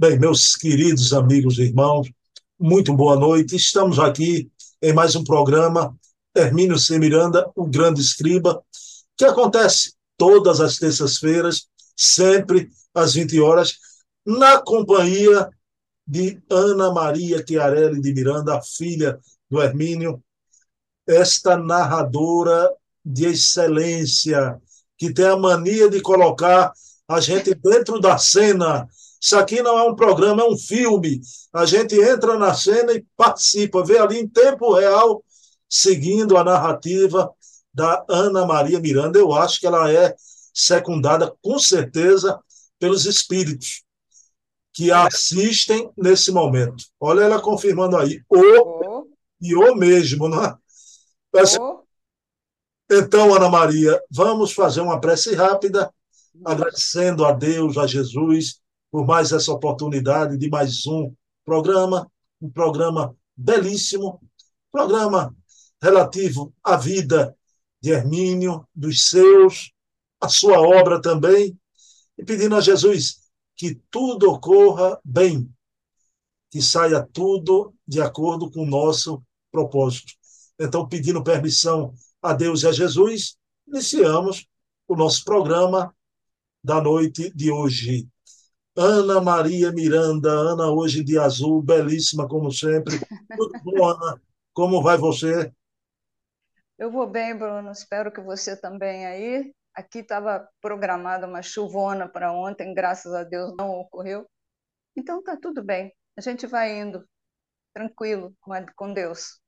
Bem, meus queridos amigos e irmãos, muito boa noite. Estamos aqui em mais um programa Hermínio C. Miranda, o grande escriba, que acontece todas as terças-feiras, sempre às 20 horas, na companhia de Ana Maria Chiarelli de Miranda, filha do Hermínio, esta narradora de excelência, que tem a mania de colocar a gente dentro da cena. Isso aqui não é um programa, é um filme. A gente entra na cena e participa, vê ali em tempo real, seguindo a narrativa da Ana Maria Miranda. Eu acho que ela é secundada, com certeza, pelos espíritos que a assistem nesse momento. Olha ela confirmando aí. O oh. e o mesmo, não é? Oh. Então, Ana Maria, vamos fazer uma prece rápida, agradecendo a Deus, a Jesus, por mais essa oportunidade de mais um programa, um programa belíssimo, programa relativo à vida de Hermínio, dos seus, a sua obra também, e pedindo a Jesus que tudo ocorra bem, que saia tudo de acordo com o nosso propósito. Então, pedindo permissão a Deus e a Jesus, iniciamos o nosso programa da noite de hoje. Ana Maria Miranda, Ana hoje de azul, belíssima como sempre. Tudo bom, Ana? Como vai você? Eu vou bem, Bruno. Espero que você também aí. Aqui estava programada uma chuvona para ontem, graças a Deus não ocorreu. Então tá tudo bem. A gente vai indo tranquilo com Deus.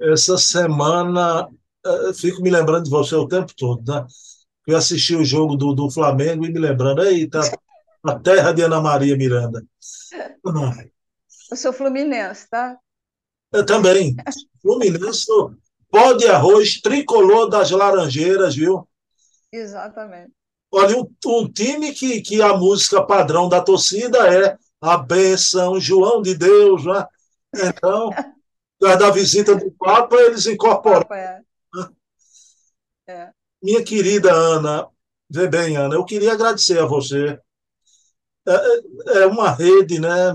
Essa semana, eh, fico me lembrando de você o tempo todo, né? Eu assisti o jogo do, do Flamengo e me lembrando, eita, a terra de Ana Maria Miranda. Eu sou fluminense, tá? Eu também. Fluminense, pó de arroz, tricolor das Laranjeiras, viu? Exatamente. Olha, um, um, time que, que a música padrão da torcida é a benção, João de Deus, né? Então, da visita do Papa, eles incorporaram. Papa, é. É. Minha querida Ana, vê bem, Ana, eu queria agradecer a você. É, é, é uma rede, né?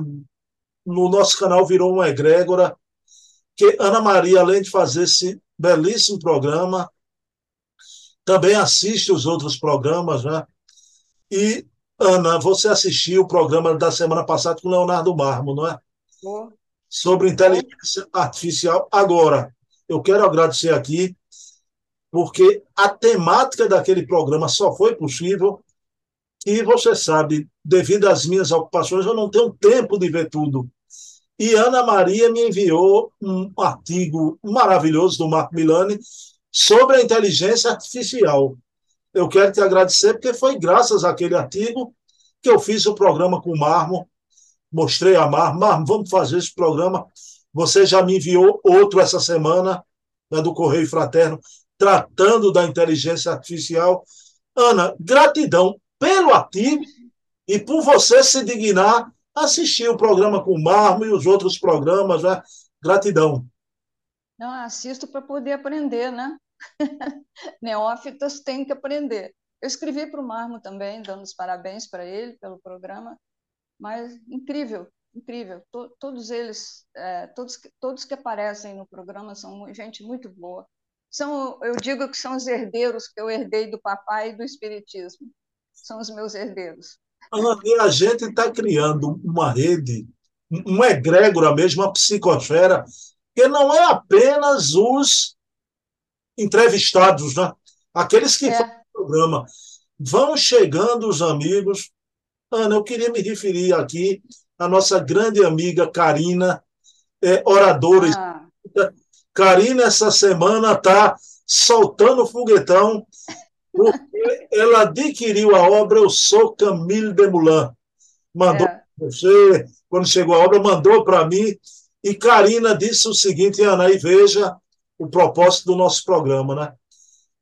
No nosso canal virou uma egrégora, que Ana Maria, além de fazer esse belíssimo programa, também assiste os outros programas, né? E, Ana, você assistiu o programa da semana passada com Leonardo Marmo, não é? Sobre inteligência artificial. Agora, eu quero agradecer aqui, porque a temática daquele programa só foi possível e você sabe, devido às minhas ocupações, eu não tenho tempo de ver tudo. E Ana Maria me enviou um artigo maravilhoso do Marco Milani sobre a inteligência artificial. Eu quero te agradecer, porque foi graças àquele artigo que eu fiz o programa com o Marmo. Mostrei a Marmo, Marmo, vamos fazer esse programa. Você já me enviou outro essa semana, né, do Correio Fraterno, tratando da inteligência artificial. Ana, gratidão pelo artigo e por você se dignar assistir o programa com o Marmo e os outros programas, né? Gratidão. Não, assisto para poder aprender, né? Neófitas têm que aprender. Eu escrevi para o Marmo também, dando os parabéns para ele pelo programa, mas incrível, incrível. todos eles, é, todos, todos que aparecem no programa são gente muito boa. São, eu digo que são os herdeiros que eu herdei do papai e do espiritismo. São os meus herdeiros. E a gente está criando uma rede, uma egrégora mesmo, uma psicosfera, que não é apenas os entrevistados, né? aqueles que é. fazem o programa. Vão chegando os amigos. Ana, eu queria me referir aqui à nossa grande amiga Karina, é, oradora. Ah. Karina, essa semana, está soltando foguetão porque ela adquiriu a obra Eu Sou Camille Moulin. Mandou é. você, quando chegou a obra, mandou para mim. E Karina disse o seguinte, Ana, aí veja o propósito do nosso programa, né?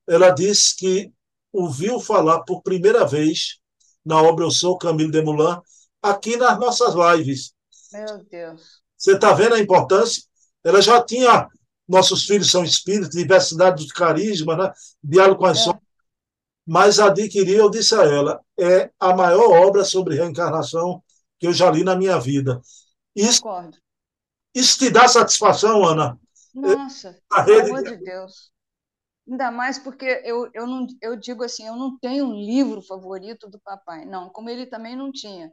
Ela disse que ouviu falar por primeira vez na obra Eu Sou Camille Moulin aqui nas nossas lives. Meu Deus. Você está vendo a importância? Ela já tinha Nossos Filhos São Espíritos, Diversidade de Carisma, né? Diálogo com as é mas adquiri, eu disse a ela, é a maior obra sobre reencarnação que eu já li na minha vida. Isso, Concordo. isso te dá satisfação, Ana? Nossa, A pelo rede- amor de Deus. Ainda mais porque eu, eu, não, eu digo assim, eu não tenho um livro favorito do papai. Não, como ele também não tinha.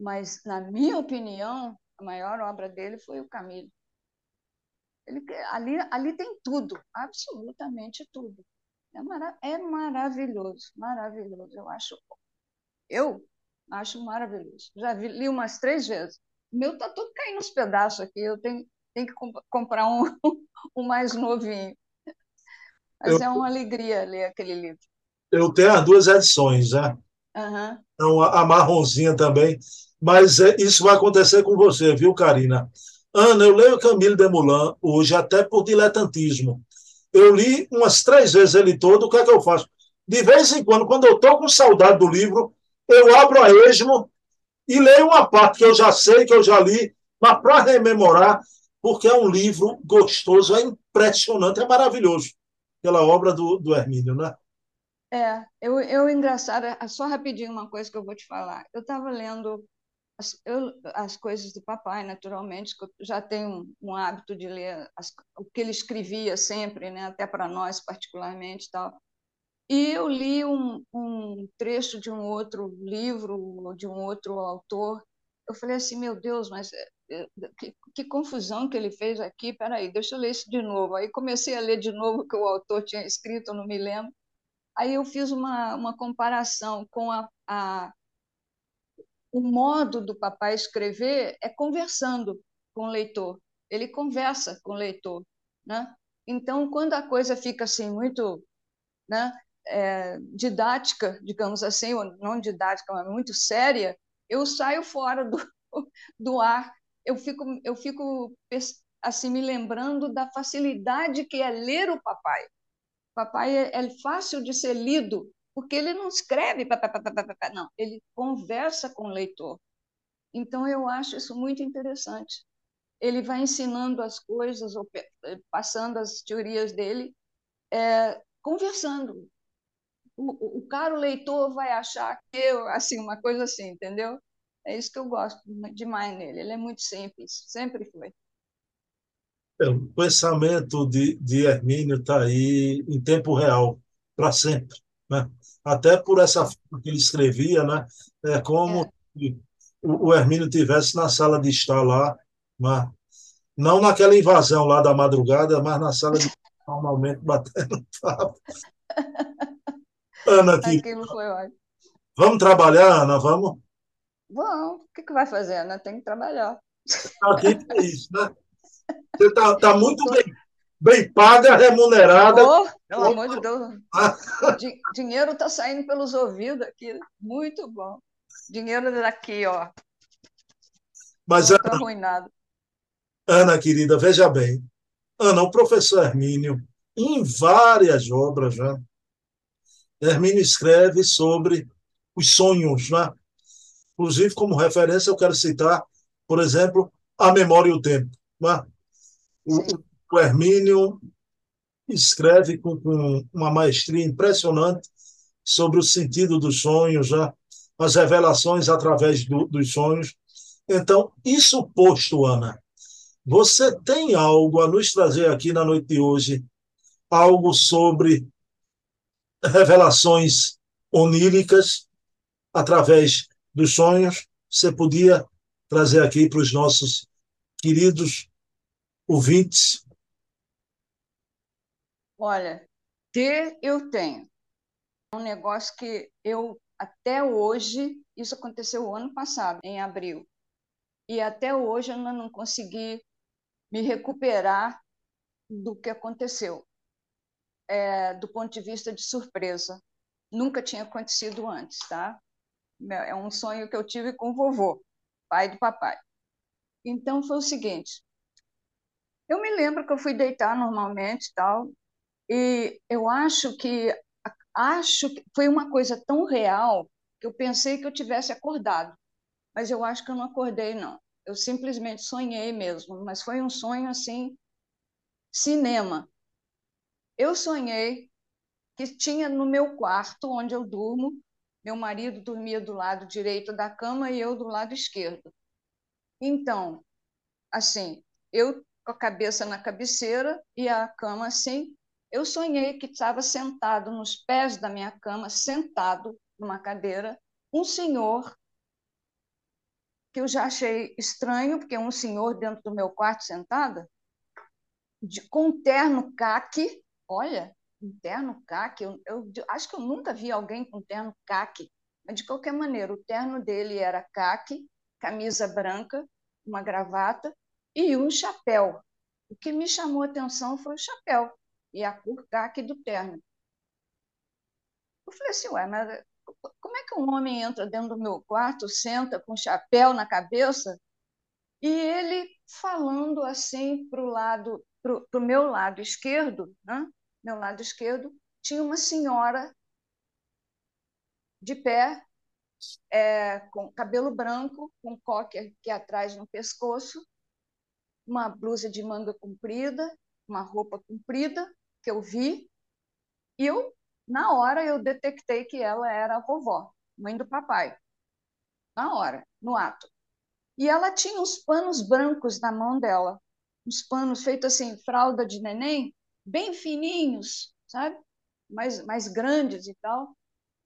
Mas, na minha opinião, a maior obra dele foi o Camilo. Ele, ali, ali tem tudo, absolutamente tudo. É, mara, é maravilhoso, maravilhoso. Eu acho, eu acho maravilhoso. Já vi, li umas três vezes. O meu está tudo caindo nos pedaços aqui. Eu tenho, tenho que comp comprar um, um mais novinho. Mas Eu- é uma alegria ler aquele livro. Eu tenho as duas edições, né? Aham. Então, a a marronzinha também. Mas é, isso vai acontecer com você, viu, Karina? Ana, eu leio Camille Desmoulins hoje até por diletantismo. Eu li umas três vezes ele todo, o que é que eu faço? De vez em quando, quando eu estou com saudade do livro, eu abro a esmo e leio uma parte que eu já sei, que eu já li, mas para rememorar, porque é um livro gostoso, é impressionante, é maravilhoso. Pela obra do, do Hermínio, né? É, eu, eu engraçado, é só rapidinho uma coisa que eu vou te falar. Eu estava lendo as, eu, as coisas do papai, naturalmente, que eu já tenho um, hábito de ler as, o que ele escrevia sempre, né, até para nós particularmente tal. E eu li um, um trecho de um outro livro, de um outro autor. Eu falei assim, meu Deus, mas é, que, que confusão que ele fez aqui. Peraí, deixa eu ler isso de novo. Aí comecei a ler de novo o que o autor tinha escrito, não me lembro. Aí eu fiz uma, uma comparação com a, a, o modo do papai escrever é conversando com o leitor. Ele conversa com o leitor, né? Então, quando a coisa fica assim muito, né, é, didática, digamos assim, ou não didática, mas muito séria, eu saio fora do, do ar. Eu fico, eu fico assim me lembrando da facilidade que é ler o papai. O papai é, é fácil de ser lido, porque ele não escreve, não, ele conversa com o leitor. Então, eu acho isso muito interessante. Ele vai ensinando as coisas, ou passando as teorias dele, é, conversando. O, o caro leitor vai achar que eu, assim, uma coisa assim, entendeu? É isso que eu gosto demais nele. Ele é muito simples, sempre foi. É, o pensamento de, de Hermínio está aí em tempo real, para sempre. Né? Até por essa forma que ele escrevia, né? é como é. se o, o Hermínio tivesse na sala de estar lá, né? não naquela invasão lá da madrugada, mas na sala de normalmente batendo papo. Ana, aqui. Aquilo foi ótimo. Vamos trabalhar, Ana? Vamos? Vamos. O que, que vai fazer, Ana? Tem que trabalhar. Aqui é isso, né? Você está tá muito bem, bem paga, remunerada. Oh, pelo amor de Deus. Di dinheiro está saindo pelos ouvidos aqui. Muito bom. Dinheiro daqui, ó. Mas, Não Ana, arruinado. Ana, querida, veja bem. Ana, o professor Hermínio, em várias obras, né? Hermínio escreve sobre os sonhos, né? Inclusive, como referência, eu quero citar, por exemplo, A Memória e o Tempo. Né? O, o Hermínio escreve com, com, uma maestria impressionante sobre o sentido dos sonhos, né? as revelações através do, dos sonhos. Então, isso posto, Ana, você tem algo a nos trazer aqui na noite de hoje, algo sobre revelações oníricas através dos sonhos? Você podia trazer aqui para os nossos queridos ouvintes? Olha, ter eu tenho. É um negócio que eu, até hoje, isso aconteceu o ano passado, em abril, e até hoje eu não consegui me recuperar do que aconteceu, é, do ponto de vista de surpresa. Nunca tinha acontecido antes, tá? É um sonho que eu tive com o vovô, pai do papai. Então foi o seguinte: eu me lembro que eu fui deitar normalmente, tal, e eu acho que acho que foi uma coisa tão real que eu pensei que eu tivesse acordado, mas eu acho que eu não acordei não. Eu simplesmente sonhei mesmo, mas foi um sonho assim cinema. Eu sonhei que tinha no meu quarto, onde eu durmo. Meu marido dormia do lado direito da cama e eu do lado esquerdo. Então, assim, eu com a cabeça na cabeceira e a cama assim, eu sonhei que estava sentado nos pés da minha cama, sentado numa cadeira, um senhor que eu já achei estranho, porque é um senhor dentro do meu quarto sentada, de, com um terno caque, olha, um terno caque, eu, eu, acho que eu nunca vi alguém com terno caque, mas de qualquer maneira, o terno dele era caque, camisa branca, uma gravata e um chapéu. O que me chamou a atenção foi o chapéu e a cor caque do terno. Eu falei assim, ué, mas como é que um homem entra dentro do meu quarto, senta com chapéu na cabeça e ele falando assim para o lado, para o meu lado esquerdo, né? meu lado esquerdo, tinha uma senhora de pé, é, com cabelo branco, com coque aqui atrás no pescoço, uma blusa de manga comprida, uma roupa comprida que eu vi, e eu na hora eu detectei que ela era a vovó, mãe do papai. Na hora, no ato. E ela tinha uns panos brancos na mão dela, uns panos feitos assim, fralda de neném, bem fininhos, sabe? Mais, mais grandes e tal.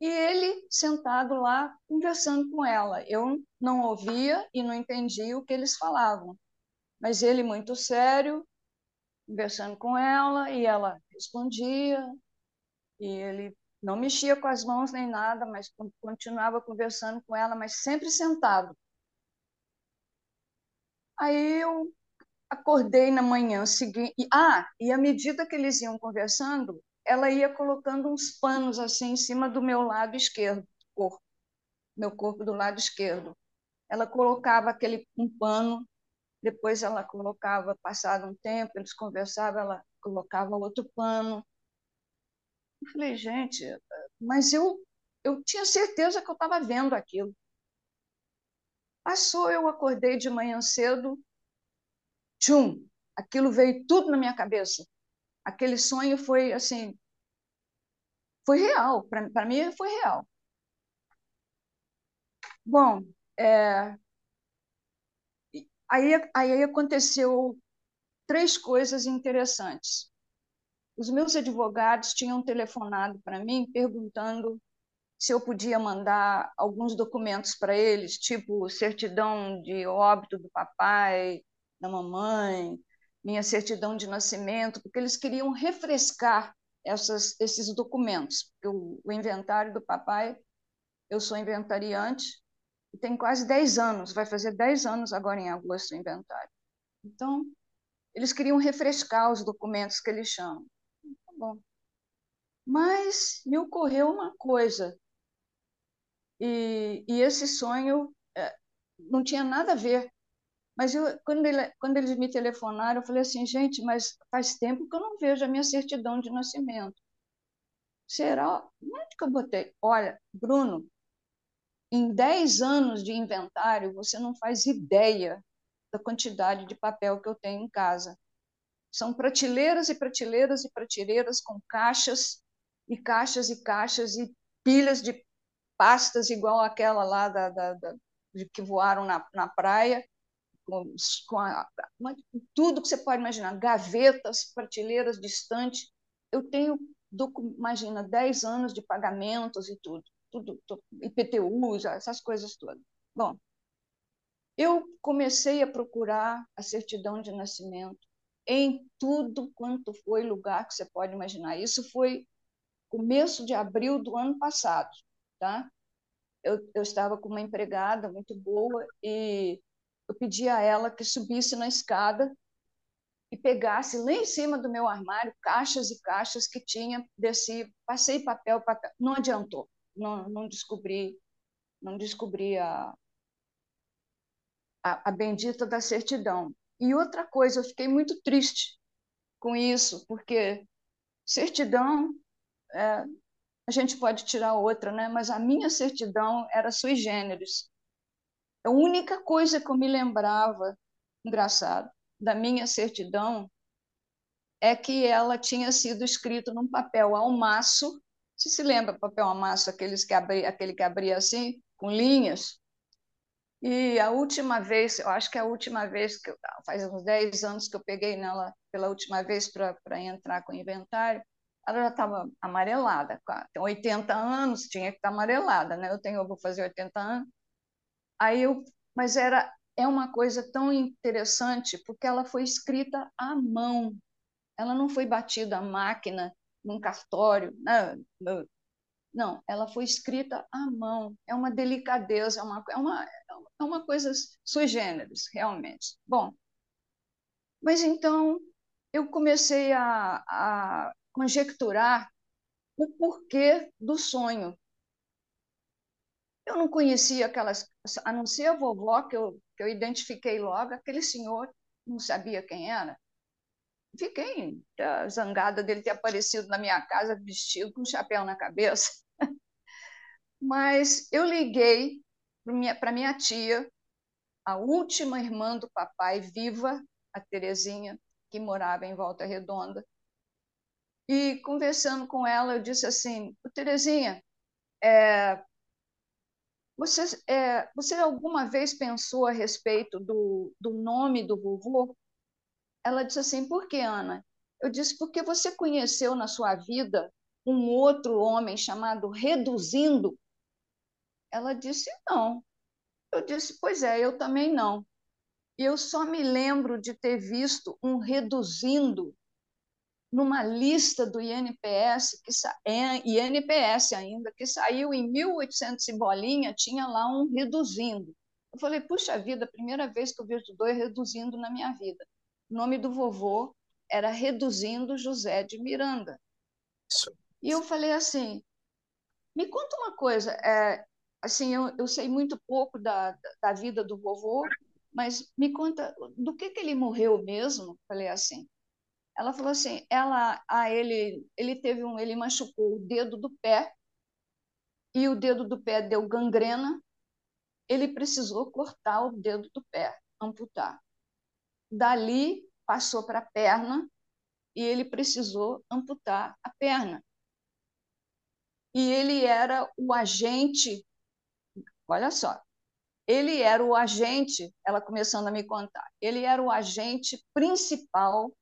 E ele sentado lá conversando com ela. Eu não ouvia e não entendia o que eles falavam. Mas ele muito sério, conversando com ela, e ela respondia, e ele não mexia com as mãos nem nada, mas continuava conversando com ela, mas sempre sentado. Aí eu acordei na manhã seguinte. Ah, e à medida que eles iam conversando, ela ia colocando uns panos assim em cima do meu lado esquerdo, corpo, meu corpo do lado esquerdo. Ela colocava aquele um pano, depois ela colocava, passado um tempo, eles conversavam, ela colocava outro pano, eu falei, gente, mas eu, eu tinha certeza que eu estava vendo aquilo. Passou, eu acordei de manhã cedo, tchum, aquilo veio tudo na minha cabeça. Aquele sonho foi assim, foi real, para mim foi real. Bom, é, aí, aí aconteceu três coisas interessantes os meus advogados tinham telefonado para mim perguntando se eu podia mandar alguns documentos para eles, tipo certidão de óbito do papai, da mamãe, minha certidão de nascimento, porque eles queriam refrescar essas, esses documentos. O, o inventário do papai, eu sou inventariante, tem quase 10 anos, vai fazer 10 anos agora em agosto o inventário. Então, eles queriam refrescar os documentos que eles chamam bom. Mas me ocorreu uma coisa, e, e esse sonho é, não tinha nada a ver. Mas eu, quando, ele, quando eles me telefonaram, eu falei assim, gente, mas faz tempo que eu não vejo a minha certidão de nascimento. Será? Onde que eu botei? Olha, Bruno, em 10 anos de inventário, você não faz ideia da quantidade de papel que eu tenho em casa. São prateleiras e prateleiras e prateleiras com caixas e caixas e caixas e pilhas de pastas igual aquela lá da, da, da que voaram na, na praia, com, com a, tudo que você pode imaginar, gavetas, prateleiras distantes. Eu tenho, imagina, 10 anos de pagamentos e tudo, tudo, IPTUs, essas coisas todas. Bom, eu comecei a procurar a certidão de nascimento em tudo quanto foi lugar que você pode imaginar. Isso foi começo de abril do ano passado, tá? Eu, eu estava com uma empregada muito boa e eu pedi a ela que subisse na escada e pegasse lá em cima do meu armário caixas e caixas que tinha, desci, passei papel, papel, não adiantou, não, não descobri, não descobri a, a, a bendita da certidão. E outra coisa, eu fiquei muito triste com isso, porque certidão, é, a gente pode tirar outra, né? mas a minha certidão era sui generis. A única coisa que eu me lembrava, engraçado, da minha certidão é que ela tinha sido escrito num papel almaço. Você se lembra papel almaço, aqueles que abri, aquele que abria assim, com linhas? E a última vez, eu acho que é a última vez, que eu, faz uns 10 anos que eu peguei nela pela última vez para entrar com o inventário, ela já estava amarelada. Tem 80 anos, tinha que estar tá amarelada, né? Eu tenho, eu vou fazer 80 anos. Aí eu, mas era é uma coisa tão interessante porque ela foi escrita à mão. Ela não foi batida à máquina num cartório, né? Não, ela foi escrita à mão. É uma delicadeza, é uma, é uma, é uma coisa sui generis, realmente. Bom, mas então eu comecei a, a conjecturar o porquê do sonho. Eu não conhecia aquelas, a não ser a vovó, que eu, que eu identifiquei logo, aquele senhor, não sabia quem era. Fiquei zangada dele ter aparecido na minha casa vestido com um chapéu na cabeça. Mas eu liguei para minha, minha tia, a última irmã do papai viva, a Terezinha, que morava em Volta Redonda. E conversando com ela, eu disse assim: Terezinha, é, você, é, você alguma vez pensou a respeito do, do nome do vovô? Ela disse assim: por que, Ana? Eu disse: porque você conheceu na sua vida um outro homem chamado Reduzindo? Ela disse: não. Eu disse: pois é, eu também não. E eu só me lembro de ter visto um Reduzindo numa lista do INPS, que é, INPS ainda, que saiu em 1800 e bolinha, tinha lá um reduzindo. Eu falei, puxa vida, primeira vez que eu vejo dois reduzindo na minha vida. O nome do vovô era Reduzindo José de Miranda. E eu falei assim, me conta uma coisa, é, assim, eu, eu sei muito pouco da, da vida do vovô, mas me conta do que, que ele morreu mesmo? Falei assim, ela falou assim, ela, a ele, ele teve um, ele machucou o dedo do pé e o dedo do pé deu gangrena. Ele precisou cortar o dedo do pé, amputar. Dali passou para a perna e ele precisou amputar a perna. E ele era o agente, olha só, ele era o agente, ela começando a me contar, ele era o agente principal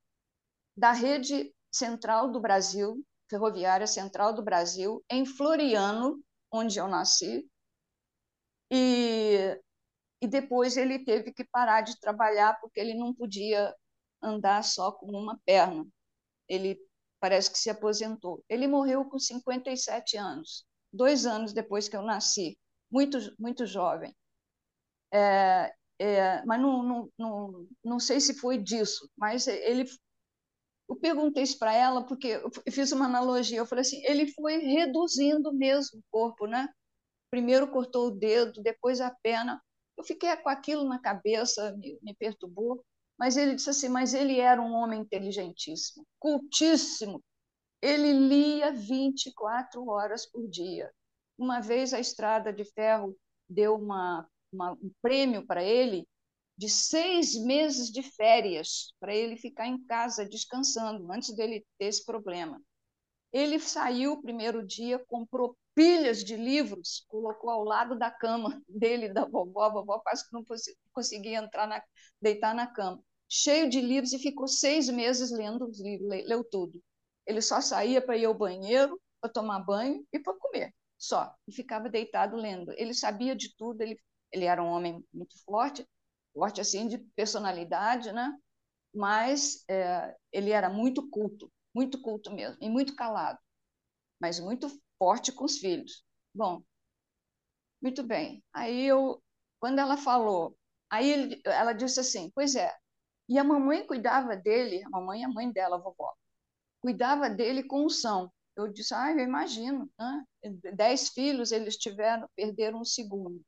da rede central do Brasil, ferroviária central do Brasil, em Floriano, onde eu nasci, e, e depois ele teve que parar de trabalhar porque ele não podia andar só com uma perna. Ele parece que se aposentou. Ele morreu com 57 anos, dois anos depois que eu nasci, muito, muito jovem. É, é, mas não, não, não, não sei se foi disso, mas ele eu perguntei isso para ela porque eu fiz uma analogia. Eu falei assim: ele foi reduzindo mesmo o corpo, né? Primeiro cortou o dedo, depois a perna. Eu fiquei com aquilo na cabeça, me, me perturbou. Mas ele disse assim: mas ele era um homem inteligentíssimo, cultíssimo. Ele lia 24 horas por dia. Uma vez a Estrada de Ferro deu uma, uma um prêmio para ele de seis meses de férias para ele ficar em casa descansando antes dele ter esse problema. Ele saiu o primeiro dia, comprou pilhas de livros, colocou ao lado da cama dele, da vovó. A vovó quase que não conseguia entrar na, deitar na cama. Cheio de livros e ficou seis meses lendo os livros, leu tudo. Ele só saía para ir ao banheiro, para tomar banho e para comer, só. E ficava deitado lendo. Ele sabia de tudo, ele, ele era um homem muito forte, forte assim de personalidade, né? Mas é, ele era muito culto, muito culto mesmo, e muito calado, mas muito forte com os filhos. Bom, muito bem. Aí eu, quando ela falou, aí ele, ela disse assim, pois é. E a mamãe cuidava dele, a mamãe e a mãe dela, a vovó, cuidava dele com unção. Eu disse, ah, eu imagino, né? Dez filhos eles tiveram, perderam um segundo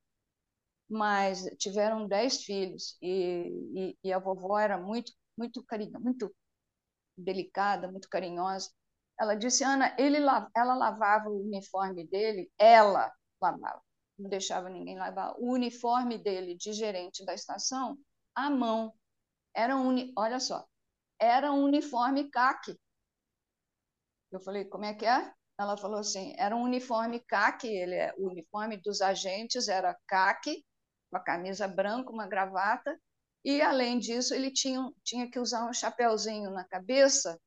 mas tiveram dez filhos e, e, e, a vovó era muito muito carinho, muito delicada, muito carinhosa. Ela disse, Ana, ele ela lavava o uniforme dele, ela lavava, não deixava ninguém lavar o uniforme dele de gerente da estação à mão. Era um, olha só, era um uniforme caque. Eu falei, como é que é? Ela falou assim, era um uniforme caque, ele é, o uniforme dos agentes era caque, com a camisa branca, uma gravata, e além disso ele tinha, tinha que usar um chapéuzinho na cabeça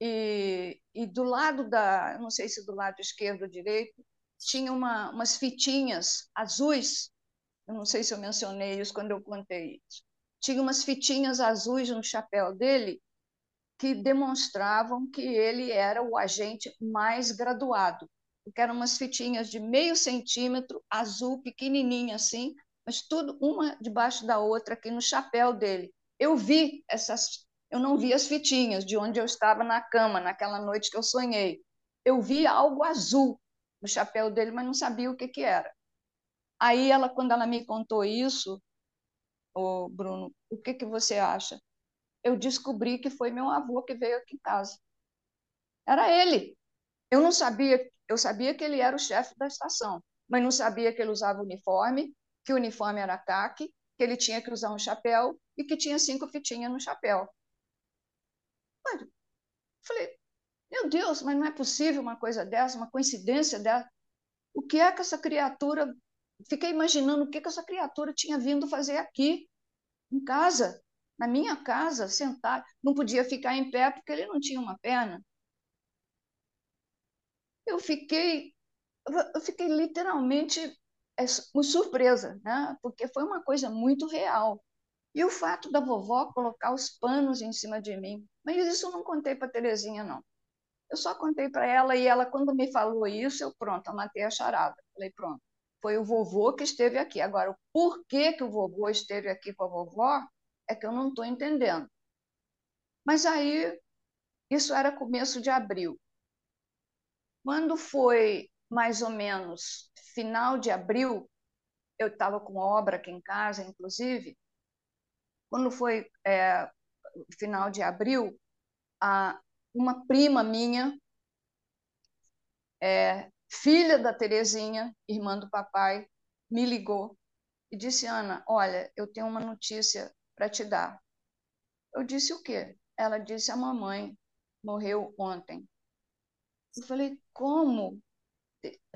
e, e do lado da, não sei se do lado esquerdo ou direito, tinha uma, umas fitinhas azuis, eu não sei se eu mencionei isso quando eu contei isso, tinha umas fitinhas azuis no chapéu dele que demonstravam que ele era o agente mais graduado, porque eram umas fitinhas de meio centímetro, azul, pequenininha assim, mas tudo uma debaixo da outra aqui no chapéu dele. Eu vi essas, eu não vi as fitinhas de onde eu estava na cama naquela noite que eu sonhei. Eu vi algo azul no chapéu dele, mas não sabia o que que era. Aí ela, quando ela me contou isso, o Bruno, o que que você acha? eu descobri que foi meu avô que veio aqui em casa. Era ele. Eu não sabia, eu sabia que ele era o chefe da estação, mas não sabia que ele usava uniforme, que o uniforme era caque, que ele tinha que usar um chapéu e que tinha cinco fitinhas no chapéu. Mas, falei, meu Deus, mas não é possível uma coisa dessa, uma coincidência dessa. O que é que essa criatura. Fiquei imaginando o que, que essa criatura tinha vindo fazer aqui, em casa na minha casa, sentado, não podia ficar em pé porque ele não tinha uma perna. Eu fiquei, eu fiquei literalmente é, surpresa, né? porque foi uma coisa muito real. E o fato da vovó colocar os panos em cima de mim, mas isso eu não contei para Terezinha, não. Eu só contei para ela e ela, quando me falou isso, eu pronto, eu matei a charada. Falei, pronto, foi o vovô que esteve aqui. Agora, o porquê que o vovô esteve aqui com a vovó, é que eu não estou entendendo. Mas aí, isso era começo de abril. Quando foi mais ou menos final de abril, eu estava com obra aqui em casa, inclusive. Quando foi é, final de abril, a, uma prima minha, é, filha da Terezinha, irmã do papai, me ligou e disse: Ana, olha, eu tenho uma notícia para te dar. Eu disse o quê? Ela disse: a mamãe morreu ontem. Eu falei: como?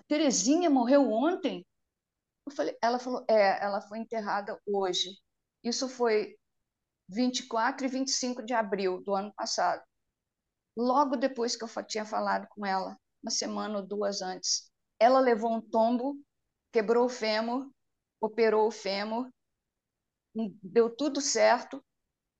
Terezinha morreu ontem? Eu falei, ela falou: é, ela foi enterrada hoje. Isso foi 24 e 25 de abril do ano passado. Logo depois que eu tinha falado com ela, uma semana ou duas antes, ela levou um tombo, quebrou o fêmur, operou o fêmur deu tudo certo,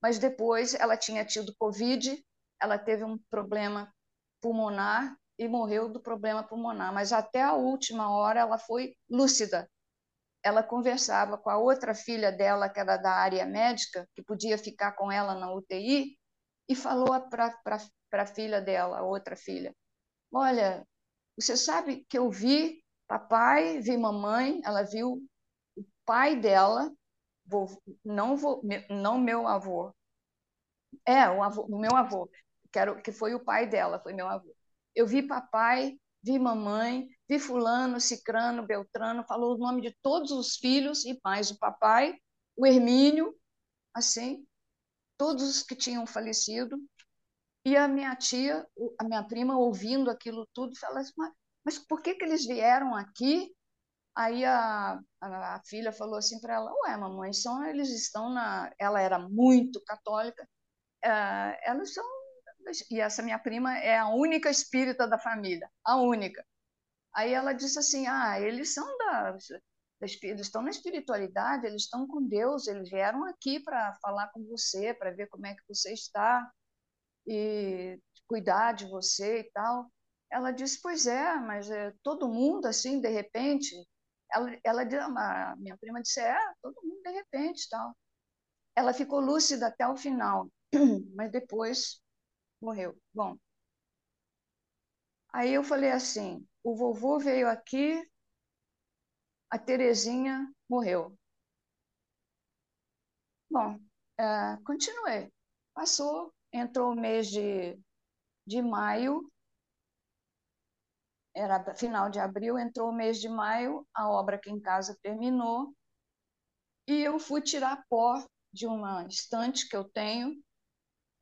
mas depois ela tinha tido Covid, ela teve um problema pulmonar e morreu do problema pulmonar. Mas até a última hora ela foi lúcida. Ela conversava com a outra filha dela, que era da área médica, que podia ficar com ela na UTI, e falou para a filha dela, a outra filha: Olha, você sabe que eu vi papai, vi mamãe, ela viu o pai dela não, vou, não meu avô. É, o, avô, o meu avô, que, que foi o pai dela, foi meu avô. Eu vi papai, vi mamãe, vi fulano, cicrano, beltrano, falou o nome de todos os filhos e mais o papai, o Hermínio, assim, todos os que tinham falecido. E a minha tia, a minha prima, ouvindo aquilo tudo, falou assim, mas, mas por que, que eles vieram aqui Aí a, a, a filha falou assim para ela: Ué, mamãe, são, eles estão na. Ela era muito católica, uh, elas são. E essa minha prima é a única espírita da família, a única. Aí ela disse assim: Ah, eles são da. Eles estão na espiritualidade, eles estão com Deus, eles vieram aqui para falar com você, para ver como é que você está e cuidar de você e tal. Ela disse: Pois é, mas é, todo mundo, assim, de repente, ela, ela minha prima disse, é, todo mundo de repente, tal. Ela ficou lúcida até o final, mas depois morreu. Bom, aí eu falei assim, o vovô veio aqui, a Terezinha morreu. Bom, é, continuei. Passou, entrou o mês de, de maio, era final de abril, entrou o mês de maio, a obra aqui em casa terminou, e eu fui tirar pó de uma estante que eu tenho,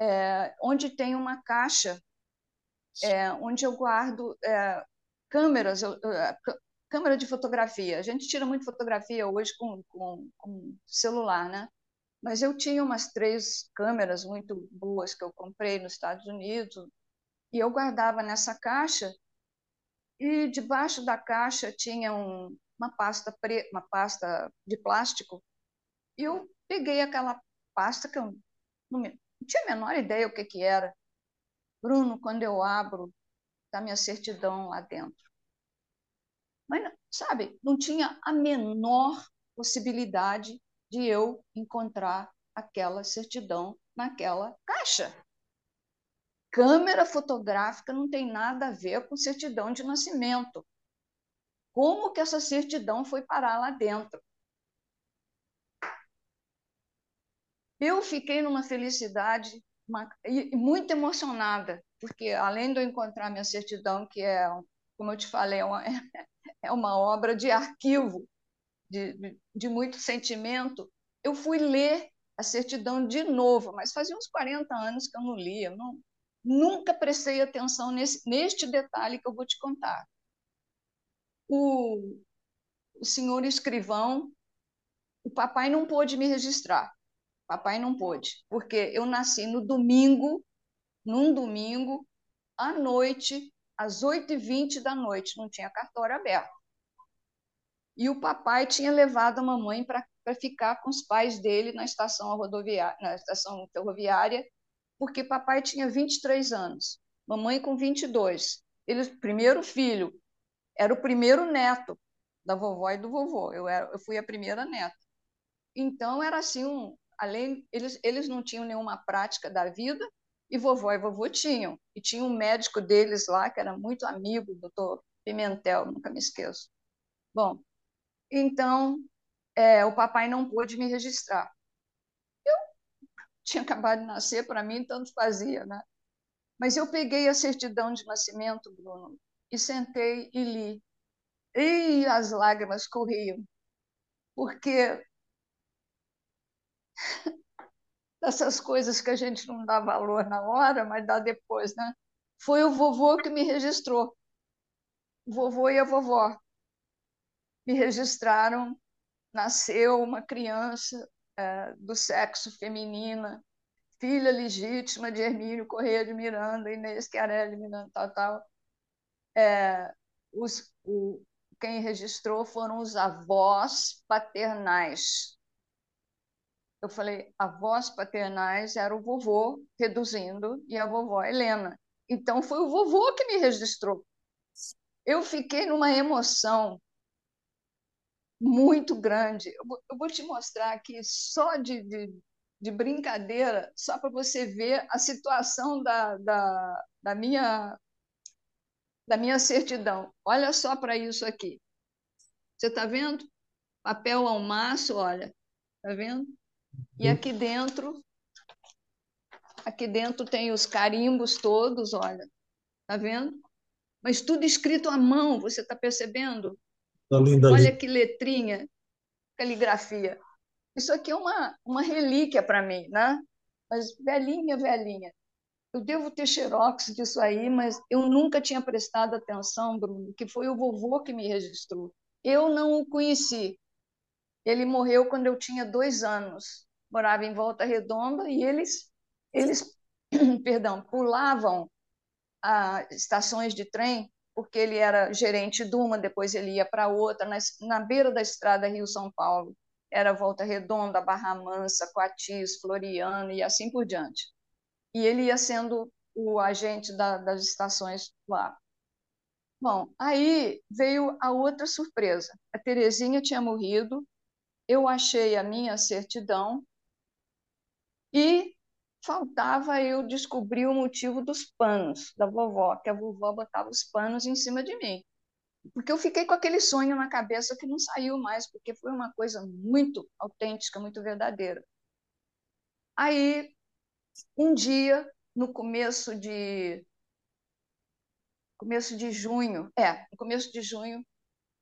é, onde tem uma caixa é, onde eu guardo é, câmeras, eu, é, câmera de fotografia. A gente tira muito fotografia hoje com, com, com celular, né? Mas eu tinha umas três câmeras muito boas que eu comprei nos Estados Unidos e eu guardava nessa caixa e debaixo da caixa tinha um, uma pasta pre, uma pasta de plástico e eu peguei aquela pasta que eu não, me, não tinha a menor ideia o que que era. Bruno, quando eu abro, está minha certidão lá dentro. Mas, sabe, não tinha a menor possibilidade de eu encontrar aquela certidão naquela caixa. Câmera fotográfica não tem nada a ver com certidão de nascimento. Como que essa certidão foi parar lá dentro? Eu fiquei numa felicidade uma, muito emocionada, porque além de eu encontrar minha certidão, que é, como eu te falei, é uma, é uma obra de arquivo, de, de, muito sentimento, eu fui ler a certidão de novo, mas fazia uns 40 anos que eu não lia, não, nunca prestei atenção nesse, neste detalhe que eu vou te contar. O, o senhor escrivão, o papai não pôde me registrar, papai não pôde, porque eu nasci no domingo, num domingo, à noite, às 8h20 da noite, não tinha cartório aberto. E o papai tinha levado a mamãe para ficar com os pais dele na estação rodoviária, na estação ferroviária, porque papai tinha 23 anos, mamãe com 22. Ele, primeiro filho, era o primeiro neto da vovó e do vovô. Eu, era, eu fui a primeira neta. Então era assim um, além eles eles não tinham nenhuma prática da vida e vovó e vovô tinham. E tinha um médico deles lá que era muito amigo, doutor Pimentel, nunca me esqueço. Bom, então, é, o papai não pôde me registrar. Eu tinha acabado de nascer, para mim, tanto fazia, né? Mas eu peguei a certidão de nascimento, Bruno, e sentei e li. E as lágrimas corriam, porque dessas coisas que a gente não dá valor na hora, mas dá depois, né? Foi o vovô que me registrou. O vovô e a vovó me registraram, nasceu uma criança é, do sexo feminina, filha legítima de Hermínio Correia de Miranda, Inês Chiarelli Miranda, tal, tal. É, os, o, quem registrou foram os avós paternais. Eu falei, avós paternais era o vovô reduzindo e a vovó Helena. Então foi o vovô que me registrou. Eu fiquei numa emoção muito grande. Eu vou, eu vou te mostrar aqui só de, de, de brincadeira, só para você ver a situação da, da, da, minha, da minha certidão. Olha só para isso aqui. Você está vendo? Papel ao maço, olha. Está vendo? E uhum. aqui dentro, aqui dentro tem os carimbos todos, olha. Está vendo? Mas tudo escrito à mão, você está percebendo? Tá linda Olha que letrinha, caligrafia. Isso aqui é uma, uma relíquia para mim, né? Mas velhinha, velhinha. Eu devo ter xerox disso aí, mas eu nunca tinha prestado atenção, Bruno, que foi o vovô que me registrou. Eu não o conheci. Ele morreu quando eu tinha dois anos. Morava em Volta Redonda e eles, eles perdão, pulavam as estações de trem porque ele era gerente de uma, depois ele ia para outra, na, na beira da estrada Rio-São Paulo. Era Volta Redonda, Barra Mansa, Coatis, Floriano e assim por diante. E ele ia sendo o agente da, das estações lá. Bom, aí veio a outra surpresa. A Terezinha tinha morrido, eu achei a minha certidão e faltava eu descobrir o motivo dos panos da vovó, que a vovó botava os panos em cima de mim. Porque eu fiquei com aquele sonho na cabeça que não saiu mais, porque foi uma coisa muito autêntica, muito verdadeira. Aí, um dia, no começo de começo de junho, é, no começo de junho,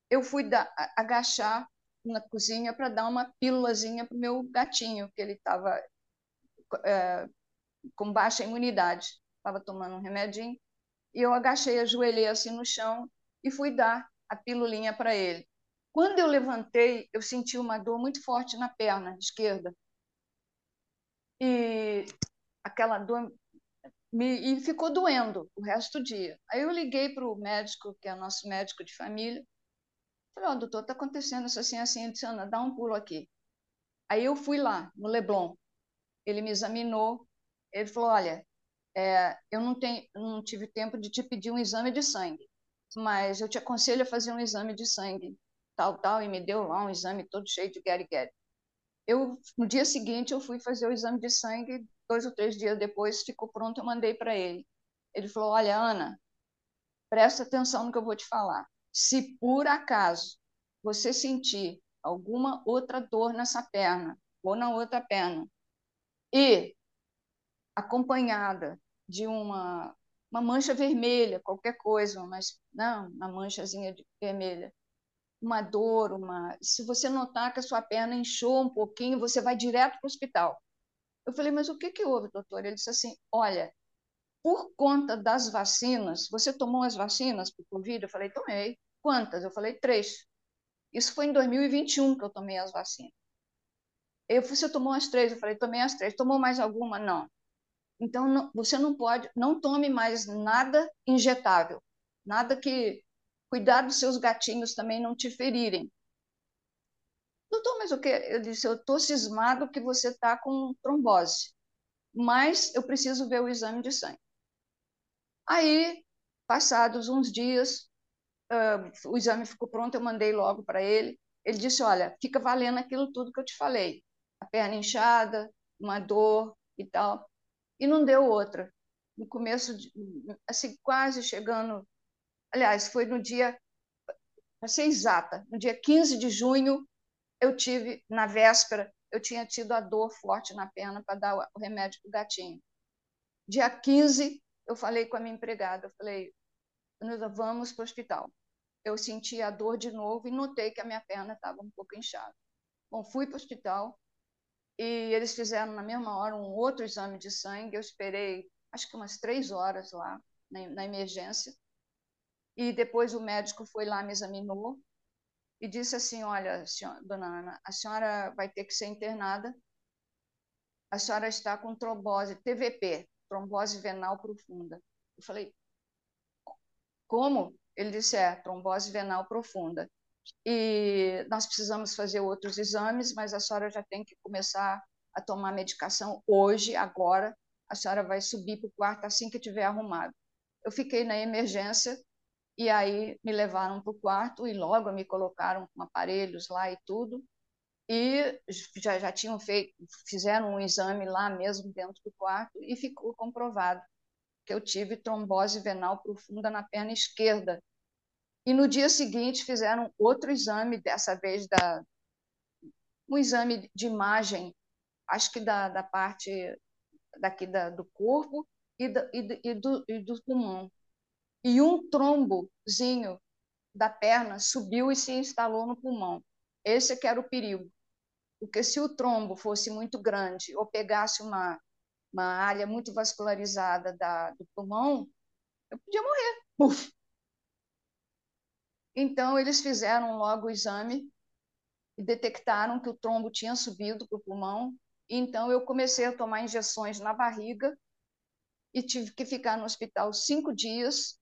eu fui da, agachar na cozinha para dar uma pílulazinha para o meu gatinho, que ele estava é, com baixa imunidade. Estava tomando um remedinho e eu agachei, ajoelhei assim no chão e fui dar a pilulinha para ele. Quando eu levantei, eu senti uma dor muito forte na perna esquerda. E aquela dor me, e ficou doendo o resto do dia. Aí eu liguei para o médico, que é nosso médico de família. Falei, ó, oh, doutor, está acontecendo isso assim, assim. Ele disse, Ana, dá um pulo aqui. Aí eu fui lá, no Leblon. Ele me examinou. Ele falou, olha, é, eu não, tenho, não tive tempo de te pedir um exame de sangue, mas eu te aconselho a fazer um exame de sangue, tal, tal, e me deu lá um exame todo cheio de gary-gary. Eu, no dia seguinte, eu fui fazer o exame de sangue, dois ou três dias depois ficou pronto, eu mandei para ele. Ele falou, olha, Ana, presta atenção no que eu vou te falar. Se por acaso você sentir alguma outra dor nessa perna ou na outra perna e acompanhada de uma, uma mancha vermelha, qualquer coisa, mas não, uma manchazinha de vermelha, uma dor, uma. Se você notar que a sua perna inchou um pouquinho, você vai direto para o hospital. Eu falei, mas o que, que houve, doutor? Ele disse assim: olha, por conta das vacinas, você tomou as vacinas para o Covid? Eu falei, tomei. Quantas? Eu falei, três. Isso foi em 2021 que eu tomei as vacinas. Eu, você tomou as três? Eu falei, tomei as três. Tomou mais alguma? Não. Então, não, você não pode, não tome mais nada injetável, nada que cuidar dos seus gatinhos também não te ferirem. Doutor, mas o que? Eu disse, eu estou cismado que você está com trombose, mas eu preciso ver o exame de sangue. Aí, passados uns dias, uh, o exame ficou pronto, eu mandei logo para ele. Ele disse, olha, fica valendo aquilo tudo que eu te falei. Perna inchada, uma dor e tal e não deu outra. No começo, de, assim, quase chegando. Aliás, foi no dia, para ser exata, no dia 15 de junho, eu tive, na véspera, eu tinha tido a dor forte na perna para dar o remédio para o gatinho. Dia 15, eu falei com a minha empregada, eu falei, vamos para o hospital. Eu senti a dor de novo e notei que a minha perna estava um pouco inchada. Bom, fui para o hospital, e eles fizeram na mesma hora um outro exame de sangue. Eu esperei, acho que umas três horas lá na, na emergência. E depois o médico foi lá, me examinou e disse assim: Olha, senhora, dona Ana, a senhora vai ter que ser internada. A senhora está com trombose, TVP, trombose venal profunda. Eu falei: Como? Ele disse: É, trombose venal profunda e nós precisamos fazer outros exames, mas a senhora já tem que começar a tomar medicação hoje, agora. A senhora vai subir para o quarto assim que tiver arrumado. Eu fiquei na emergência e aí me levaram para o quarto e logo me colocaram com aparelhos lá e tudo. E já, já tinham feito, fizeram um exame lá mesmo dentro do quarto e ficou comprovado que eu tive trombose venal profunda na perna esquerda, e no dia seguinte fizeram outro exame, dessa vez da, um exame de imagem, acho que da, da parte daqui da, do corpo e, e, e, do, e do pulmão. E um trombozinho da perna subiu e se instalou no pulmão. Esse é que era o perigo. Porque se o trombo fosse muito grande ou pegasse uma, uma área muito vascularizada da, do pulmão, eu podia morrer. Puf! Então, eles fizeram logo o exame e detectaram que o trombo tinha subido para o pulmão. Então, eu comecei a tomar injeções na barriga e tive que ficar no hospital cinco dias.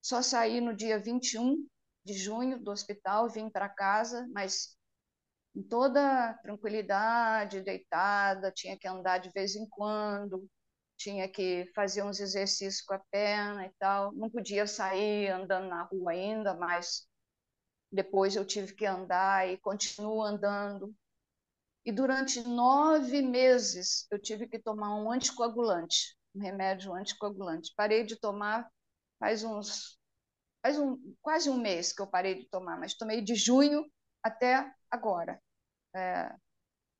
Só saí no dia 21 de junho do hospital, vim para casa, mas em toda tranquilidade, deitada, tinha que andar de vez em quando, tinha que fazer uns exercícios com a perna e tal. Não podia sair andando na rua ainda, mas depois eu tive que andar e continuo andando. E durante nove meses eu tive que tomar um anticoagulante, um remédio anticoagulante. Parei de tomar faz uns faz um, quase um mês que eu parei de tomar, mas tomei de junho até agora, é,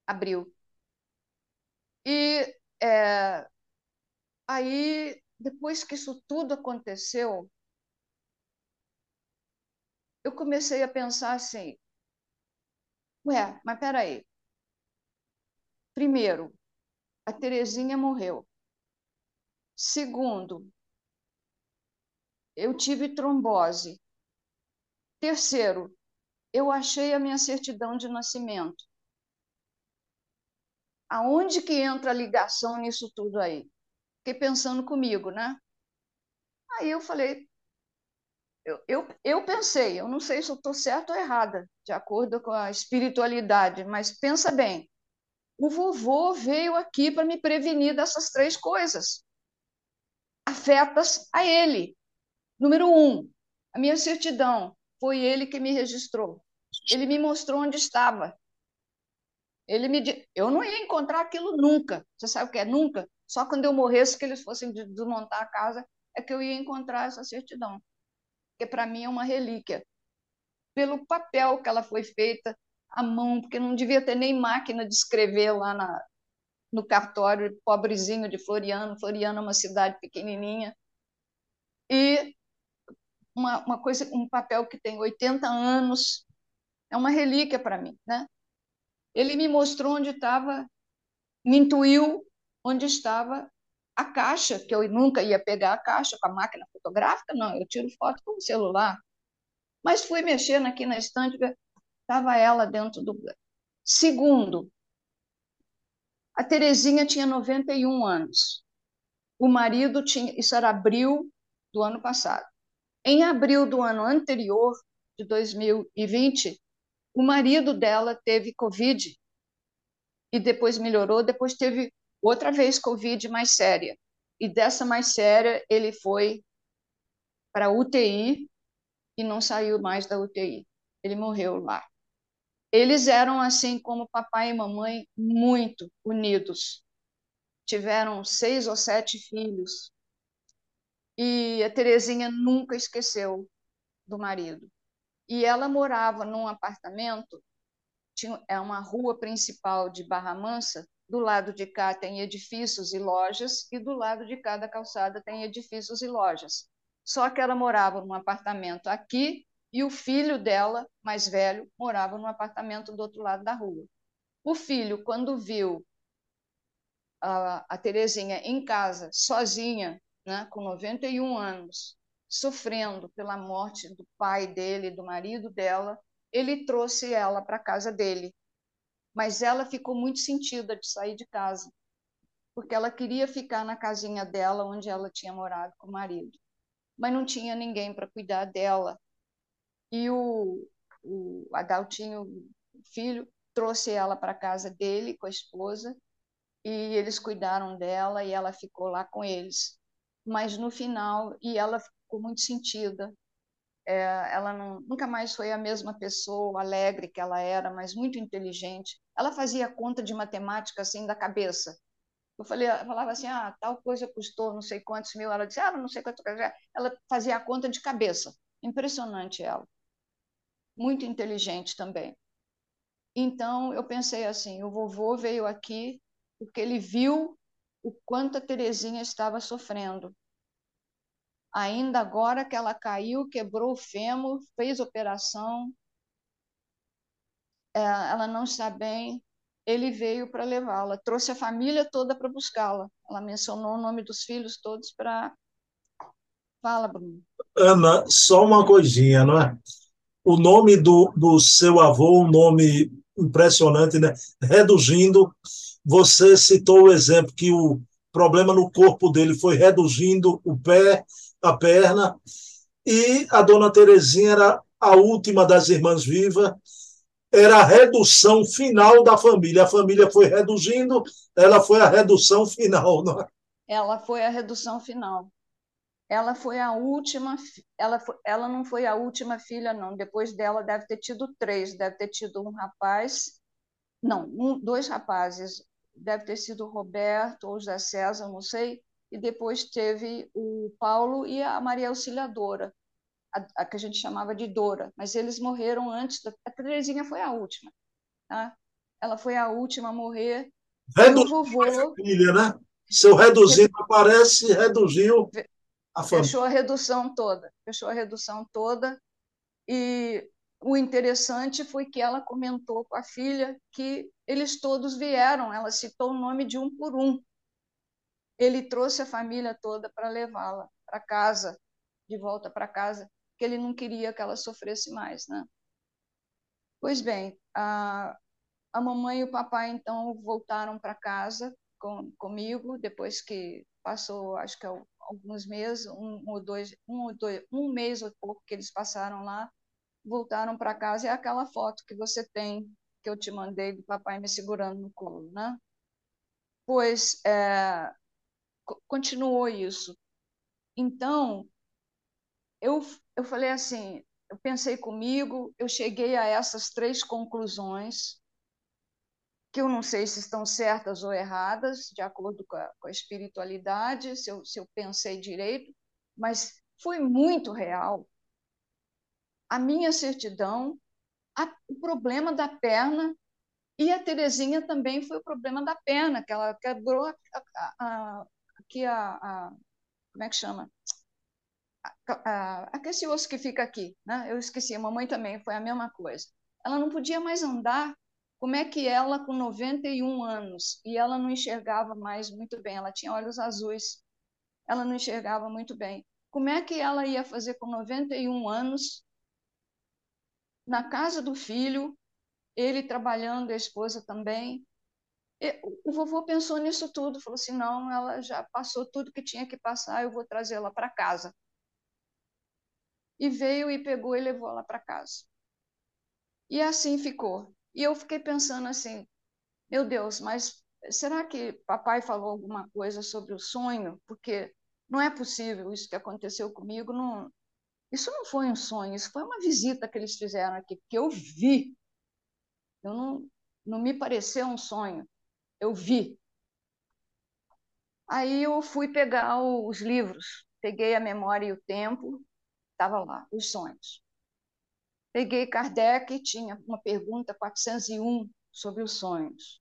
abril. E é, Aí, depois que isso tudo aconteceu, eu comecei a pensar assim: ué, mas peraí. Primeiro, a Terezinha morreu. Segundo, eu tive trombose. Terceiro, eu achei a minha certidão de nascimento. Aonde que entra a ligação nisso tudo aí? Fiquei pensando comigo, né? Aí eu falei, eu, eu, eu pensei, eu não sei se eu estou certa ou errada, de acordo com a espiritualidade, mas pensa bem, o vovô veio aqui para me prevenir dessas três coisas, afetas a ele. Número um, a minha certidão, foi ele que me registrou. Ele me mostrou onde estava. Ele me eu não ia encontrar aquilo nunca. Você sabe o que é nunca? Só quando eu morresse, que eles fossem desmontar a casa, é que eu ia encontrar essa certidão que para mim é uma relíquia, pelo papel que ela foi feita à mão, porque não devia ter nem máquina de escrever lá na, no cartório pobrezinho de Floriano. Floriano é uma cidade pequenininha. E uma, uma coisa, um papel que tem 80 anos, é uma relíquia para mim, né? Ele me mostrou onde estava, me intuiu onde estava a caixa, que eu nunca ia pegar a caixa com a máquina fotográfica, não, eu tiro foto com o celular. Mas fui mexendo aqui na estante, estava ela dentro do. Segundo, a Terezinha tinha 91 anos. O marido tinha. Isso era abril do ano passado. Em abril do ano anterior, de 2020, o marido dela teve Covid e depois melhorou, depois teve outra vez Covid mais séria. E dessa mais séria, ele foi para UTI e não saiu mais da UTI. Ele morreu lá. Eles eram, assim como papai e mamãe, muito unidos. Tiveram seis ou sete filhos. E a Terezinha nunca esqueceu do marido. E ela morava num apartamento, tinha, é uma rua principal de Barra Mansa, do lado de cá tem edifícios e lojas, e do lado de cá da calçada tem edifícios e lojas. Só que ela morava num apartamento aqui e o filho dela, mais velho, morava num apartamento do outro lado da rua. O filho, quando viu a, a Terezinha em casa, sozinha, né, com 91 anos, sofrendo pela morte do pai dele, do marido dela, ele trouxe ela para a casa dele mas ela ficou muito sentida de sair de casa, porque ela queria ficar na casinha dela, onde ela tinha morado com o marido, mas não tinha ninguém para cuidar dela. E o, o Adaltinho, filho, trouxe ela para casa dele com a esposa, e eles cuidaram dela e ela ficou lá com eles. Mas no final, e ela ficou muito sentida, é, ela não, nunca mais foi a mesma pessoa alegre que ela era, mas muito inteligente. Ela fazia conta de matemática assim da cabeça. Eu falei, eu falava assim, ah, tal coisa custou não sei quantos mil. Ela disse, ah, não sei quanto. Ela fazia a conta de cabeça. Impressionante ela. Muito inteligente também. Então eu pensei assim, o vovô veio aqui porque ele viu o quanto a Terezinha estava sofrendo ainda agora que ela caiu, quebrou o fêmur, fez operação, é, ela não está bem, ele veio para levá-la, trouxe a família toda para buscá-la. Ela mencionou o nome dos filhos todos para. Fala, Bruno. Ana, só uma coisinha, não é? O nome do, do seu avô, um nome impressionante, né? Reduzindo, você citou o exemplo que o problema no corpo dele foi reduzindo o pé a perna, e a dona Terezinha era a última das irmãs vivas, era a redução final da família. A família foi reduzindo, ela foi a redução final. Não é? Ela foi a redução final. Ela foi a última, ela, foi, ela não foi a última filha, não. Depois dela deve ter tido três, deve ter tido um rapaz, não, um, dois rapazes, deve ter sido Roberto ou José César, não sei, e depois teve o Paulo e a Maria Auxiliadora, a, a que a gente chamava de Dora, mas eles morreram antes, da, a Terezinha foi a última, tá? Ela foi a última a morrer. Reduziu vovô, a família, né? Seu reduzindo aparece, reduziu a família. Fechou a redução toda, fechou a redução toda, e o interessante foi que ela comentou com a filha que eles todos vieram, ela citou o nome de um por um, ele trouxe a família toda para levá-la para casa, de volta para casa, que ele não queria que ela sofresse mais, né? Pois bem, a, a mamãe e o papai então voltaram para casa com, comigo depois que passou, acho que alguns meses, um ou dois, um ou dois, um mês ou pouco que eles passaram lá, voltaram para casa e é aquela foto que você tem que eu te mandei do papai me segurando no colo, né? Pois é, continuou isso. Então eu eu falei assim, eu pensei comigo, eu cheguei a essas três conclusões que eu não sei se estão certas ou erradas, de acordo com a, com a espiritualidade, se eu, se eu pensei direito, mas foi muito real. A minha certidão, a, o problema da perna, e a Terezinha também foi o problema da perna, que ela quebrou a, a, aqui a, Como é que chama? aquele osso que fica aqui, né? Eu esqueci, a mamãe também foi a mesma coisa. Ela não podia mais andar como é que ela, com 91 anos, e ela não enxergava mais muito bem, ela tinha olhos azuis, ela não enxergava muito bem. Como é que ela ia fazer com 91 anos, na casa do filho, ele trabalhando, a esposa também? O vovô pensou nisso tudo, falou assim: não, ela já passou tudo que tinha que passar, eu vou trazê-la para casa. E veio e pegou e levou ela para casa. E assim ficou. E eu fiquei pensando assim, meu Deus, mas será que papai falou alguma coisa sobre o sonho? Porque não é possível isso que aconteceu comigo. Não, isso não foi um sonho, isso foi uma visita que eles fizeram aqui, porque eu vi. Eu não, não me pareceu um sonho, eu vi. Aí eu fui pegar os livros, peguei a memória e o tempo, estava lá, os sonhos. Peguei Kardec, tinha uma pergunta 401 sobre os sonhos.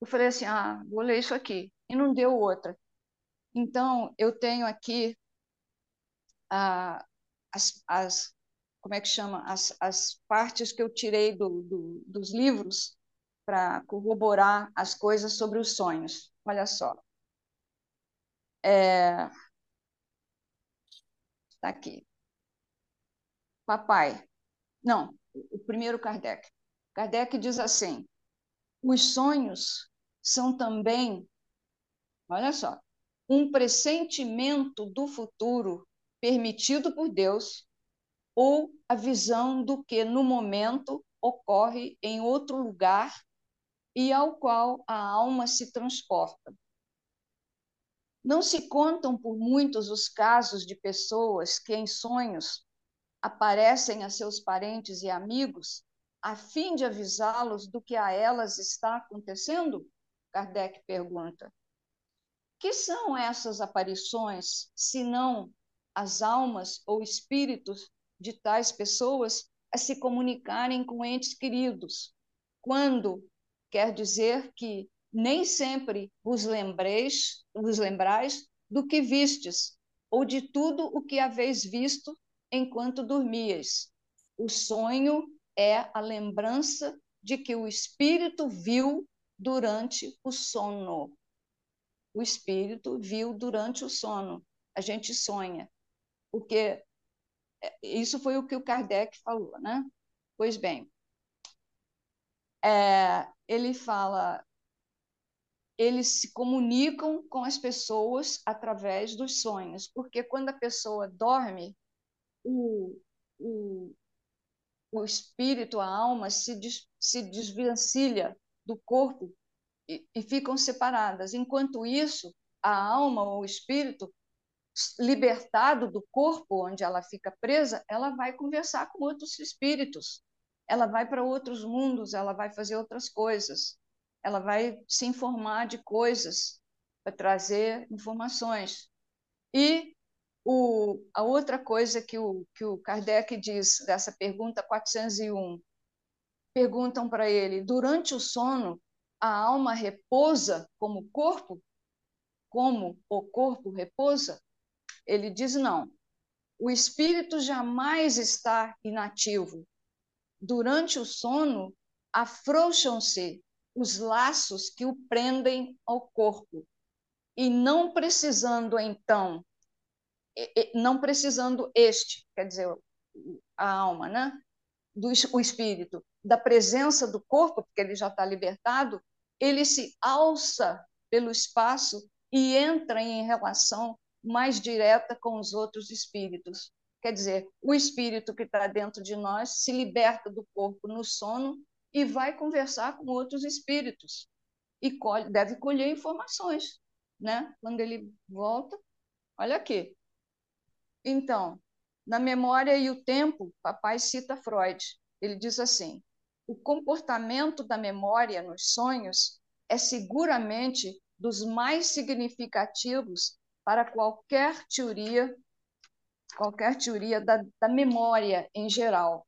Eu falei assim, ah, vou ler isso aqui. E não deu outra. Então, eu tenho aqui ah, as, as, como é que chama? As, as partes que eu tirei do, do, dos livros para corroborar as coisas sobre os sonhos. Olha só. É... Está aqui. Papai, não, o primeiro Kardec. Kardec diz assim: os sonhos são também, olha só, um pressentimento do futuro permitido por Deus ou a visão do que no momento ocorre em outro lugar e ao qual a alma se transporta. Não se contam por muitos os casos de pessoas que em sonhos aparecem a seus parentes e amigos a fim de avisá-los do que a elas está acontecendo? Kardec pergunta. Que são essas aparições, se não as almas ou espíritos de tais pessoas a se comunicarem com entes queridos, quando quer dizer que nem sempre vos lembreis, vos lembrais do que vistes, ou de tudo o que haveis visto enquanto dormias. O sonho é a lembrança de que o espírito viu durante o sono. O espírito viu durante o sono. A gente sonha. Porque é, isso foi o que o Kardec falou, né? Pois bem, é, ele fala, eles se comunicam com as pessoas através dos sonhos, porque quando a pessoa dorme, o, o, o espírito, a alma, se, des, se desvencilha do corpo e, e ficam separadas. Enquanto isso, a alma ou o espírito, libertado do corpo onde ela fica presa, ela vai conversar com outros espíritos, ela vai para outros mundos, ela vai fazer outras coisas, ela vai se informar de coisas, para trazer informações. E o, a outra coisa que o, que o Kardec diz dessa pergunta 401, perguntam para ele: durante o sono, a alma repousa como corpo? Como o corpo repousa? Ele diz: não. O espírito jamais está inativo. Durante o sono, afrouxam-se os laços que o prendem ao corpo e não precisando então, não precisando este, quer dizer, a alma, né? Do, o espírito, da presença do corpo, porque ele já está libertado, ele se alça pelo espaço e entra em relação mais direta com os outros espíritos. Quer dizer, o espírito que está dentro de nós se liberta do corpo no sono e vai conversar com outros espíritos e colhe, deve colher informações, né? Quando ele volta, olha aqui. Então, na memória e o tempo, papai cita Freud. Ele diz assim: o comportamento da memória nos sonhos é seguramente dos mais significativos para qualquer teoria, qualquer teoria da, da memória em geral.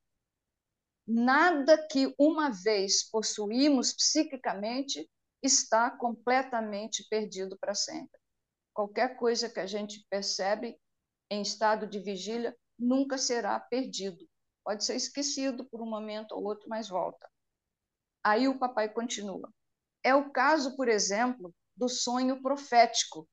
Nada que uma vez possuímos psiquicamente está completamente perdido para sempre. Qualquer coisa que a gente percebe em estado de vigília nunca será perdido. Pode ser esquecido por um momento ou outro, mas volta. Aí o papai continua. É o caso, por exemplo, do sonho profético,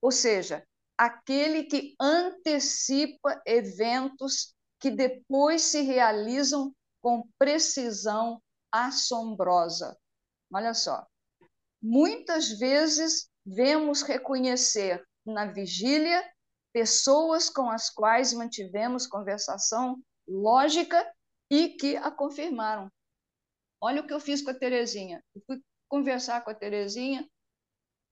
ou seja, aquele que antecipa eventos que depois se realizam com precisão assombrosa. Olha só, muitas vezes vemos reconhecer na vigília pessoas com as quais mantivemos conversação lógica e que a confirmaram. Olha o que eu fiz com a Terezinha. Eu fui conversar com a Terezinha,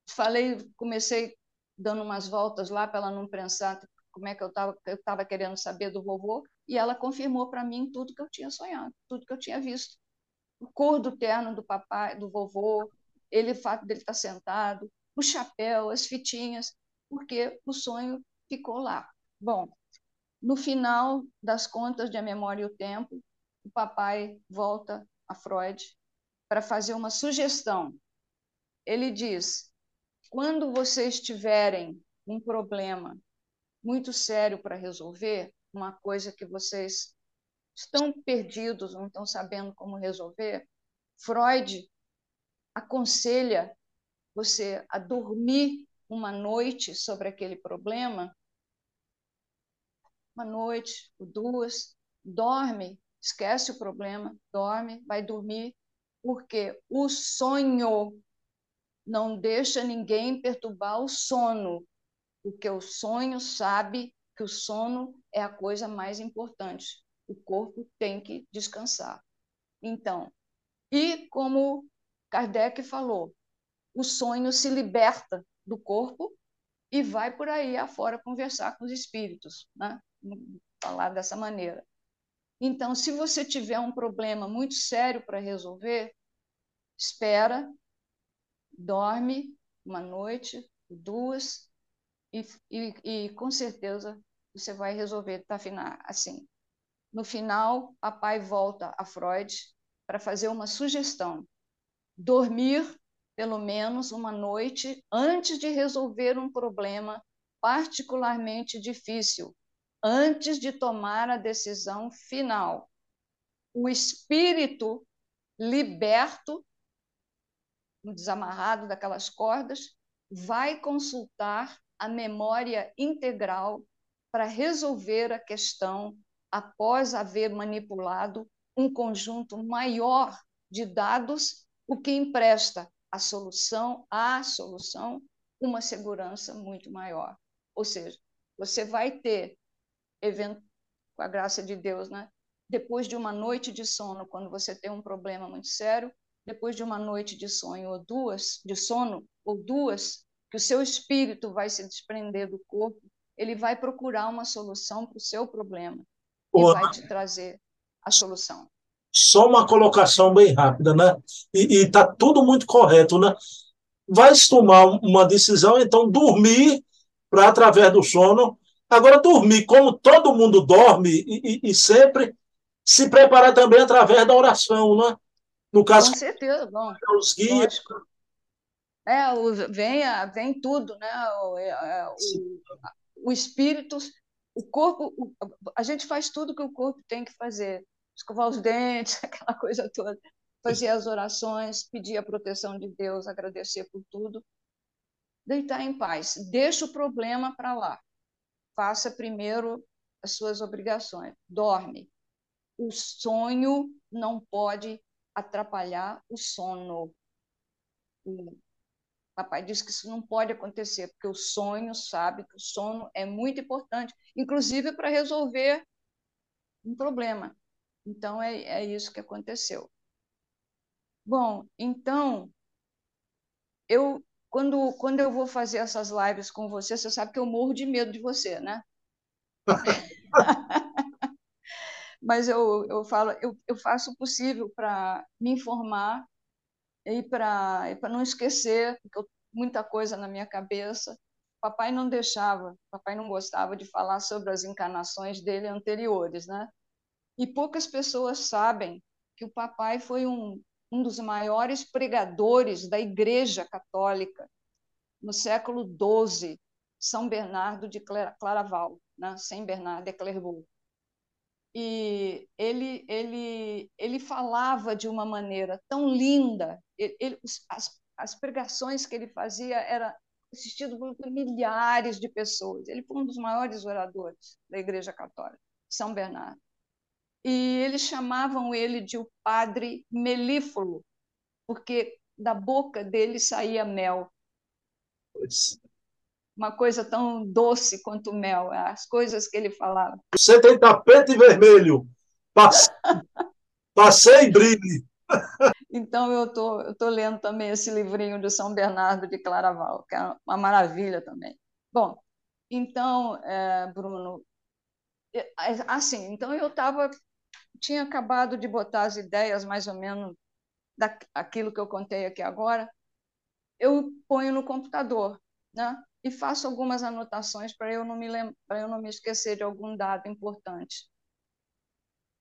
falei, comecei dando umas voltas lá para ela não pensar como é que eu estava eu estava querendo saber do vovô e ela confirmou para mim tudo que eu tinha sonhado, tudo que eu tinha visto. O cor do terno do papai, do vovô, ele o fato dele estar sentado, o chapéu, as fitinhas, porque o sonho ficou lá. Bom, no final das contas de A Memória e o Tempo, o papai volta a Freud para fazer uma sugestão. Ele diz: quando vocês tiverem um problema muito sério para resolver, uma coisa que vocês estão perdidos, não estão sabendo como resolver, Freud aconselha você a dormir uma noite sobre aquele problema, uma noite ou duas, dorme, esquece o problema, dorme, vai dormir, porque o sonho não deixa ninguém perturbar o sono, porque o sonho sabe que o sono é a coisa mais importante. O corpo tem que descansar. Então, e como Kardec falou, o sonho se liberta do corpo e vai por aí afora conversar com os espíritos, né? falar dessa maneira. Então, se você tiver um problema muito sério para resolver, espera, dorme uma noite, duas, e, e, e com certeza você vai resolver afinar assim. No final, papai volta a Freud para fazer uma sugestão: dormir pelo menos uma noite antes de resolver um problema particularmente difícil, antes de tomar a decisão final. O espírito liberto, desamarrado daquelas cordas, vai consultar a memória integral para resolver a questão após haver manipulado um conjunto maior de dados, o que empresta a solução, à solução, uma segurança muito maior. Ou seja, você vai ter, com a graça de Deus, né? depois de uma noite de sono, quando você tem um problema muito sério, depois de uma noite de sonho ou duas, de sono ou duas, que o seu espírito vai se desprender do corpo, ele vai procurar uma solução para o seu problema e vai te trazer a solução. Só uma colocação bem rápida, né? E está tudo muito correto, né? Vai tomar uma decisão, então dormir para através do sono. Agora, dormir como todo mundo dorme e, e, e sempre se preparar também através da oração, né? No caso, com certeza, bom. Os guias. É, o, vem, vem tudo, né? O, é, é, o, o espírito, o corpo, o, a gente faz tudo que o corpo tem que fazer escovar os dentes, aquela coisa toda, fazer as orações, pedir a proteção de Deus, agradecer por tudo. deitar em paz. Deixa o problema para lá. Faça primeiro as suas obrigações. Dorme. O sonho não pode atrapalhar o sono. O papai disse que isso não pode acontecer, porque o sonho sabe que o sono é muito importante, inclusive para resolver um problema. Então, é, é isso que aconteceu. Bom, então, eu quando, quando eu vou fazer essas lives com você, você sabe que eu morro de medo de você, né? Mas eu, eu falo, eu, eu faço o possível para me informar e para não esquecer, porque eu, muita coisa na minha cabeça. Papai não deixava, papai não gostava de falar sobre as encarnações dele anteriores, né? E poucas pessoas sabem que o papai foi um, um dos maiores pregadores da Igreja Católica no século XII, São Bernardo de Claraval, né? Saint Bernard de Clairvaux. E ele, ele, ele falava de uma maneira tão linda, ele, ele, as, as pregações que ele fazia eram assistidas por milhares de pessoas. Ele foi um dos maiores oradores da Igreja Católica, São Bernardo e eles chamavam ele de o padre melífluo, porque da boca dele saía mel. Uma coisa tão doce quanto mel, as coisas que ele falava. Você tem tapete vermelho, passe... passei brilhe. Então, eu tô, estou tô lendo também esse livrinho de São Bernardo de Claraval, que é uma maravilha também. Bom, então, é, Bruno, é, assim, então eu estava tinha acabado de botar as ideias mais ou menos daquilo que eu contei aqui agora, eu ponho no computador, né? E faço algumas anotações para eu não me para eu não me esquecer de algum dado importante.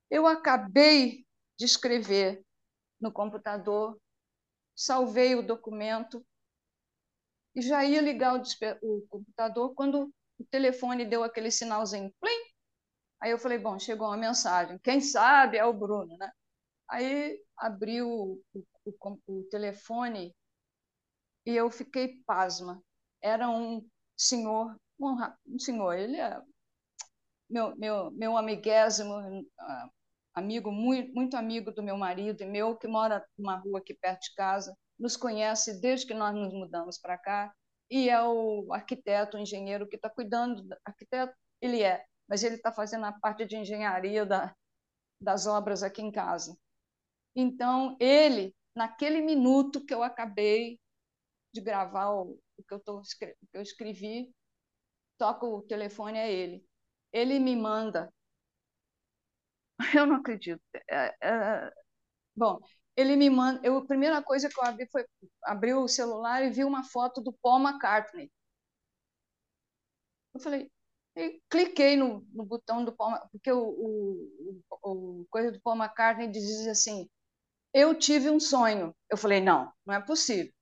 Eu acabei de escrever no computador, salvei o documento e já ia ligar o, o computador quando o telefone deu aquele sinalzinho, plim, Aí eu falei, bom, chegou uma mensagem, quem sabe é o Bruno, né? Aí abri o, o, o telefone e eu fiquei pasma. Era um senhor, um, senhor, ele é meu, meu, meu amiguésimo, uh, amigo, muito, muito amigo do meu marido e meu, que mora numa rua aqui perto de casa, nos conhece desde que nós nos mudamos para cá, e é o arquiteto, o engenheiro que está cuidando, arquiteto, ele é, mas ele está fazendo a parte de engenharia da, das obras aqui em casa. Então, ele, naquele minuto que eu acabei de gravar o, o que, eu tô, que eu escrevi, toca o telefone, é ele. Ele me manda. Eu não acredito. É, é, bom, ele me manda. Eu, a primeira coisa que eu abri foi abrir o celular e vi uma foto do Paul McCartney. Eu falei, e cliquei no, no botão do Paul, porque o, o, o coisa do Paul McCartney diz assim: Eu tive um sonho. Eu falei: Não, não é possível.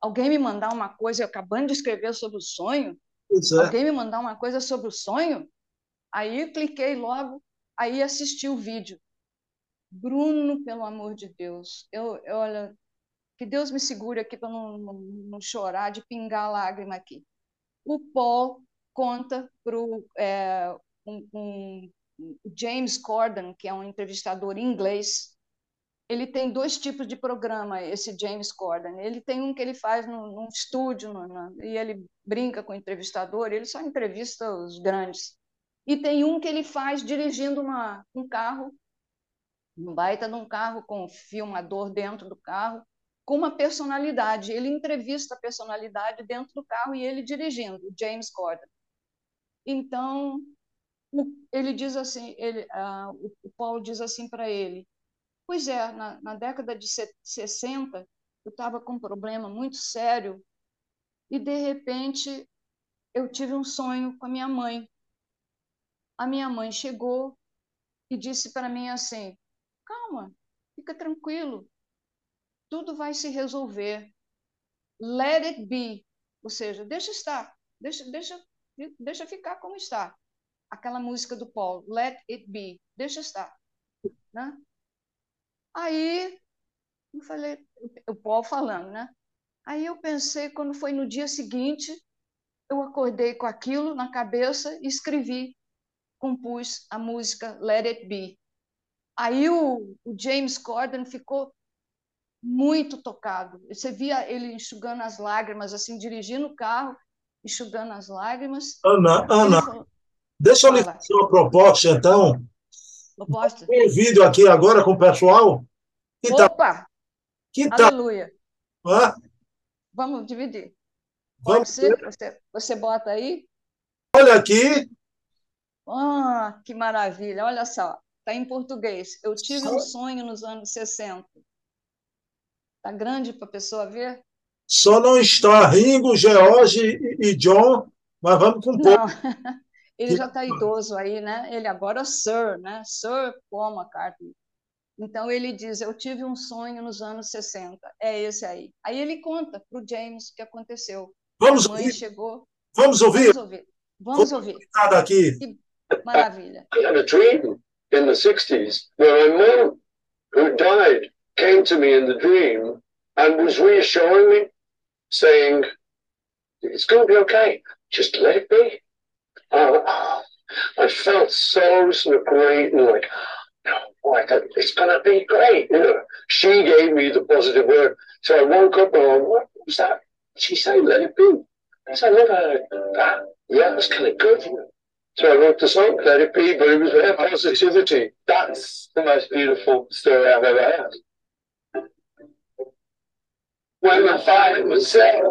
Alguém me mandar uma coisa, eu acabando de escrever sobre o sonho, é. alguém me mandar uma coisa sobre o sonho. Aí cliquei logo, aí assisti o vídeo. Bruno, pelo amor de Deus, eu, eu olha, que Deus me segure aqui para não, não, não chorar, de pingar lágrima aqui. O Paul conta para o é, um, um, James Corden, que é um entrevistador inglês. Ele tem dois tipos de programa, esse James Corden. Ele tem um que ele faz num, num estúdio no, e ele brinca com o entrevistador, ele só entrevista os grandes. E tem um que ele faz dirigindo uma, um carro, um baita de um carro com um filmador dentro do carro, com uma personalidade. Ele entrevista a personalidade dentro do carro e ele dirigindo, James Corden. Então, ele diz assim, ele, uh, o Paulo diz assim para ele, pois é, na, na década de 60, eu estava com um problema muito sério e, de repente, eu tive um sonho com a minha mãe. A minha mãe chegou e disse para mim assim, calma, fica tranquilo, tudo vai se resolver. Let it be, ou seja, deixa estar, deixa, deixa deixa ficar como está. Aquela música do Paul, Let It Be, deixa estar. Né? Aí, eu falei, o Paul falando, né? Aí eu pensei, quando foi no dia seguinte, eu acordei com aquilo na cabeça e escrevi, compus a música Let It Be. Aí o, o James Corden ficou muito tocado. Você via ele enxugando as lágrimas, assim, dirigindo o carro, enxugando as lágrimas. Ana, Ana, falou, deixa eu lhe fazer uma proposta, então. Proposta? Tem vídeo aqui agora com o pessoal. Que Opa! Tá, que Aleluia! Tá, Vamos dividir. Vamos ser? Você, você bota aí? Olha aqui. Ah, que maravilha! Olha só, está em português. Eu tive um sonho nos anos 60. Está grande para a pessoa ver? Só não está Ringo, George e John, mas vamos com pouco. Ele já está idoso aí, né? Ele agora é Sir, né? Sir Paul McCartney. Então ele diz: Eu tive um sonho nos anos 60, é esse aí. Aí ele conta para o James o que aconteceu. Vamos a mãe ouvir. chegou. Vamos ouvir. Vamos ouvir. Vamos ouvir. Aqui. Que maravilha. I had a dream in the 60s where my mom, who died, came to me in the dream and was reassuring me, saying, It's going to be okay. Just let it be. Uh, I felt so, great and like, no, like it's to be great. You know, she gave me the positive word. So I woke up and what was that? She said, let it be. I said, I heard that. Yeah, that's kind of good. So I wrote the song, Let It Be, but it was their positivity. That's the most beautiful story I've ever had when the fire was set.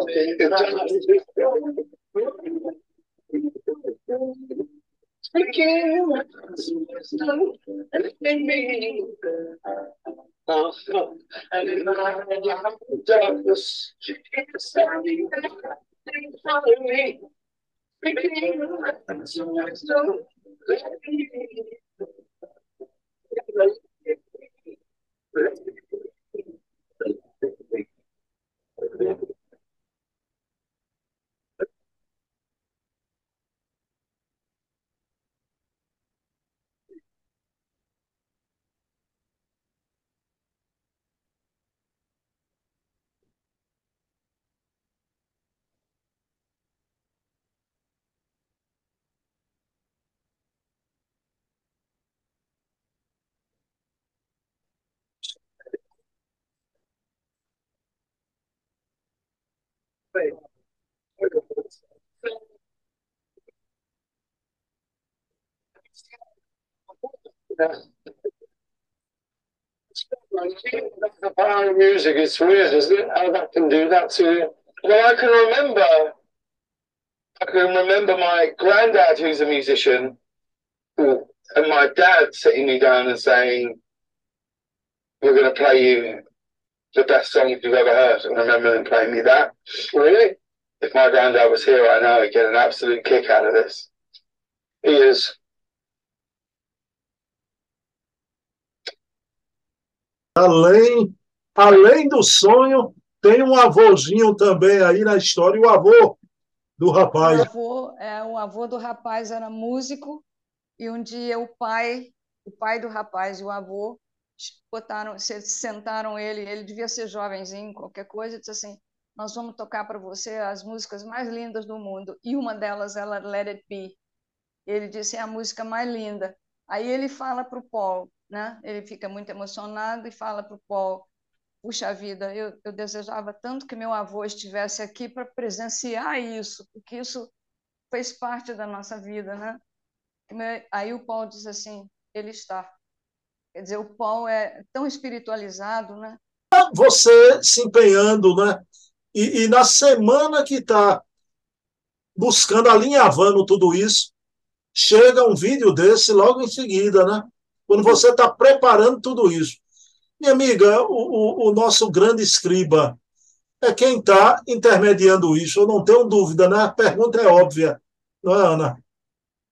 Speaking in me. And in my darkness, it's standing in front of me. Speaking The power of music is weird, isn't it? How that can do that to you. Well, I can remember, I can remember my granddad, who's a musician, and my dad sitting me down and saying, "We're going to play you the best song you've ever heard." And I remember them playing me that. Really? If my granddad was here right now, he'd get an absolute kick out of this. He is Além, além do sonho, tem um avôzinho também aí na história, o avô do rapaz. O avô, é, o avô do rapaz era músico e um dia o pai, o pai do rapaz e o avô botaram, sentaram ele, ele devia ser jovenzinho, qualquer coisa, e disse assim: "Nós vamos tocar para você as músicas mais lindas do mundo". E uma delas ela Let It Be. Ele disse: "É a música mais linda". Aí ele fala para o Paul: né? Ele fica muito emocionado e fala para o Paul: Puxa vida, eu, eu desejava tanto que meu avô estivesse aqui para presenciar isso, porque isso fez parte da nossa vida, né? Aí o Paul diz assim: Ele está. Quer dizer, o Paul é tão espiritualizado, né? Você se empenhando, né? E, e na semana que está buscando, alinhavando tudo isso, chega um vídeo desse logo em seguida, né? quando você está preparando tudo isso. Minha amiga, o, o, o nosso grande escriba é quem está intermediando isso, eu não tenho dúvida, né? A pergunta é óbvia, não é, Ana?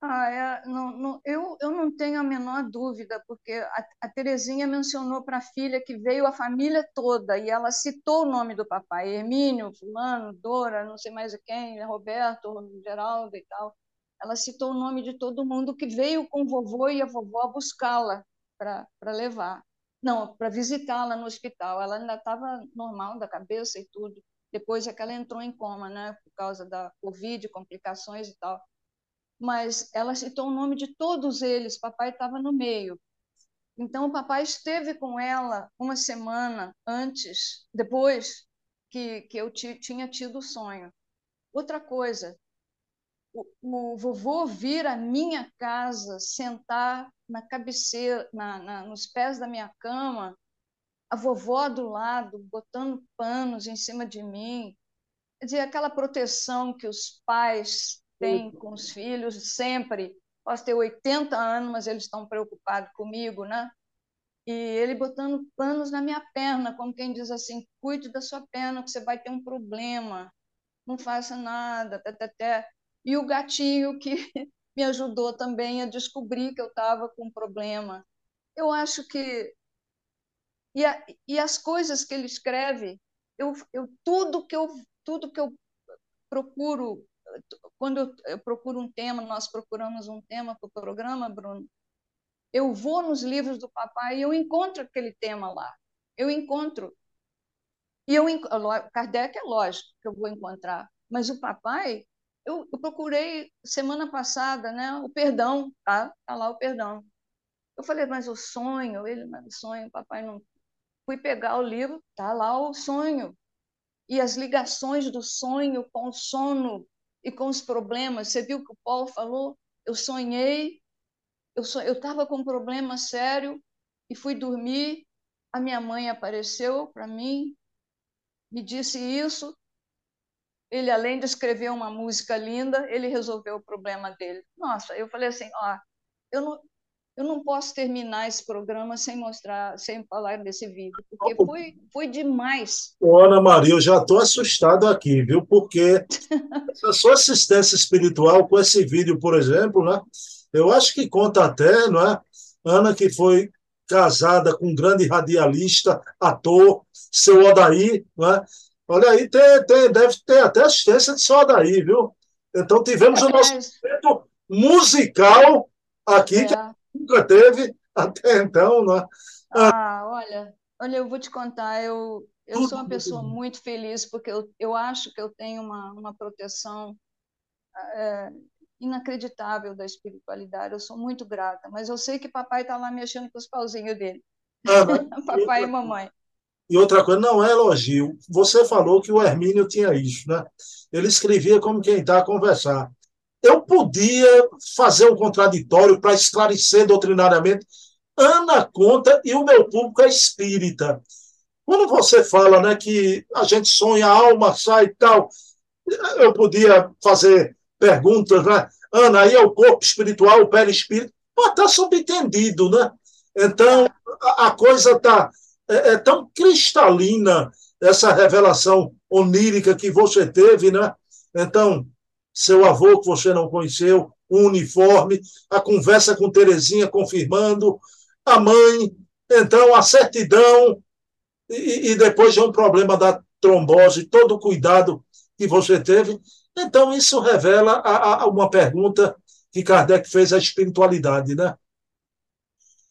Ah, é, não, não, eu, eu não tenho a menor dúvida, porque a, a Terezinha mencionou para a filha que veio a família toda e ela citou o nome do papai, Hermínio, fulano, Dora, não sei mais quem, Roberto, Geraldo e tal ela citou o nome de todo mundo que veio com o vovô e a vovó buscá-la para levar. Não, para visitá-la no hospital. Ela ainda estava normal da cabeça e tudo. depois é que ela entrou em coma, né, por causa da Covid, complicações e tal. Mas ela citou o nome de todos eles, papai estava no meio. Então, o papai esteve com ela uma semana antes, depois que, que eu tinha tido o sonho. Outra coisa, o, o vovô vir à minha casa, sentar na cabeceira, na, na, nos pés da minha cama, a vovó do lado, botando panos em cima de mim. Quer dizer, aquela proteção que os pais têm com os filhos sempre. Posso ter 80 anos, mas eles estão preocupados comigo, né? E ele botando panos na minha perna, como quem diz assim: cuide da sua perna, que você vai ter um problema, não faça nada, até, até. E o gatinho que me ajudou também a descobrir que eu estava com um problema. Eu acho que e, a, e as coisas que ele escreve, eu, eu tudo que eu tudo que eu procuro quando eu, procuro um tema, nós procuramos um tema para o programa, Bruno. Eu vou nos livros do papai e eu encontro aquele tema lá. Eu encontro. E eu Kardec é lógico que eu vou encontrar, mas o papai eu, eu, procurei semana passada, né, o perdão, tá? Tá lá o perdão. Eu falei, mas o sonho, ele, mas o sonho, papai não Fui pegar o livro, tá lá o sonho. E as ligações do sonho com o sono e com os problemas. Você viu que o Paulo falou? Eu sonhei, eu estava com um problema sério e fui dormir. A minha mãe apareceu para mim, me disse isso. Ele, além de escrever uma música linda, ele resolveu o problema dele. Nossa, eu falei assim, ó, eu não, eu não posso terminar esse programa sem mostrar, sem falar desse vídeo, porque foi, foi demais. Ana Maria, eu já estou assustado aqui, viu? Porque a sua assistência espiritual com esse vídeo, por exemplo, né? Eu acho que conta até, não é? Ana, que foi casada com um grande radialista, ator, seu Odaí, não é? Olha aí, tem, tem, deve ter até assistência de seu Odaí, viu? Então tivemos é, o nosso momento musical aqui, é. que nunca teve até então. Né? Ah, olha, olha, eu vou te contar, eu, eu sou uma pessoa muito feliz porque eu, eu acho que eu tenho uma, uma proteção é, inacreditável da espiritualidade. Eu sou muito grata, mas eu sei que papai está lá mexendo com os pauzinhos dele. Ah, papai e mamãe. E outra coisa, não é elogio. Você falou que o Hermínio tinha isso, né? Ele escrevia como quem está a conversar eu podia fazer um contraditório para esclarecer doutrinariamente. Ana conta e o meu público é espírita. Quando você fala né, que a gente sonha, a alma sai e tal, eu podia fazer perguntas, né? Ana, aí é o corpo espiritual, o perispírito, está subentendido, né? Então, a, a coisa está é, é tão cristalina, essa revelação onírica que você teve, né? Então, seu avô que você não conheceu, o uniforme, a conversa com Terezinha confirmando, a mãe, então a certidão, e, e depois de um problema da trombose, todo o cuidado que você teve. Então, isso revela a, a uma pergunta que Kardec fez à espiritualidade, né?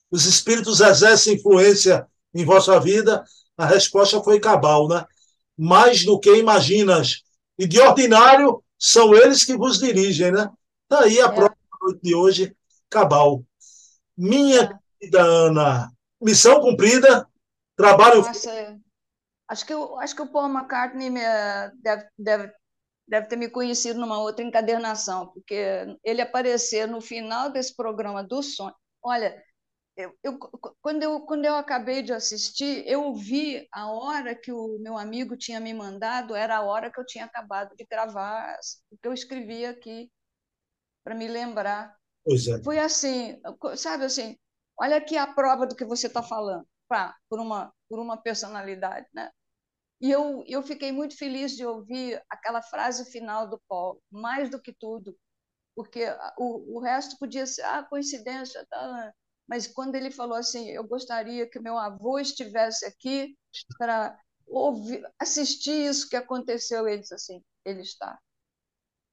Os espíritos exercem influência em vossa vida? A resposta foi cabal, né? Mais do que imaginas. E de ordinário, são eles que vos dirigem, né? Daí tá a é. prova de hoje, cabal. Minha é. querida Ana, missão cumprida, trabalho. Nossa, acho que, eu, acho que o Paul McCartney me, deve, deve, deve ter me conhecido numa outra encadernação, porque ele aparecer no final desse programa do sonho. Olha, eu, eu, quando, eu, quando eu acabei de assistir, eu vi a hora que o meu amigo tinha me mandado, era a hora que eu tinha acabado de gravar o que eu escrevi aqui, para me lembrar. É. Foi assim, sabe assim, olha aqui a prova do que você está falando, pá, por, uma, por uma personalidade, né? E eu, eu fiquei muito feliz de ouvir aquela frase final do Paul, mais do que tudo, porque o, o resto podia ser ah, coincidência, tá? Mas quando ele falou assim, eu gostaria que meu avô estivesse aqui para ouvir, assistir isso que aconteceu, ele disse assim, ele está.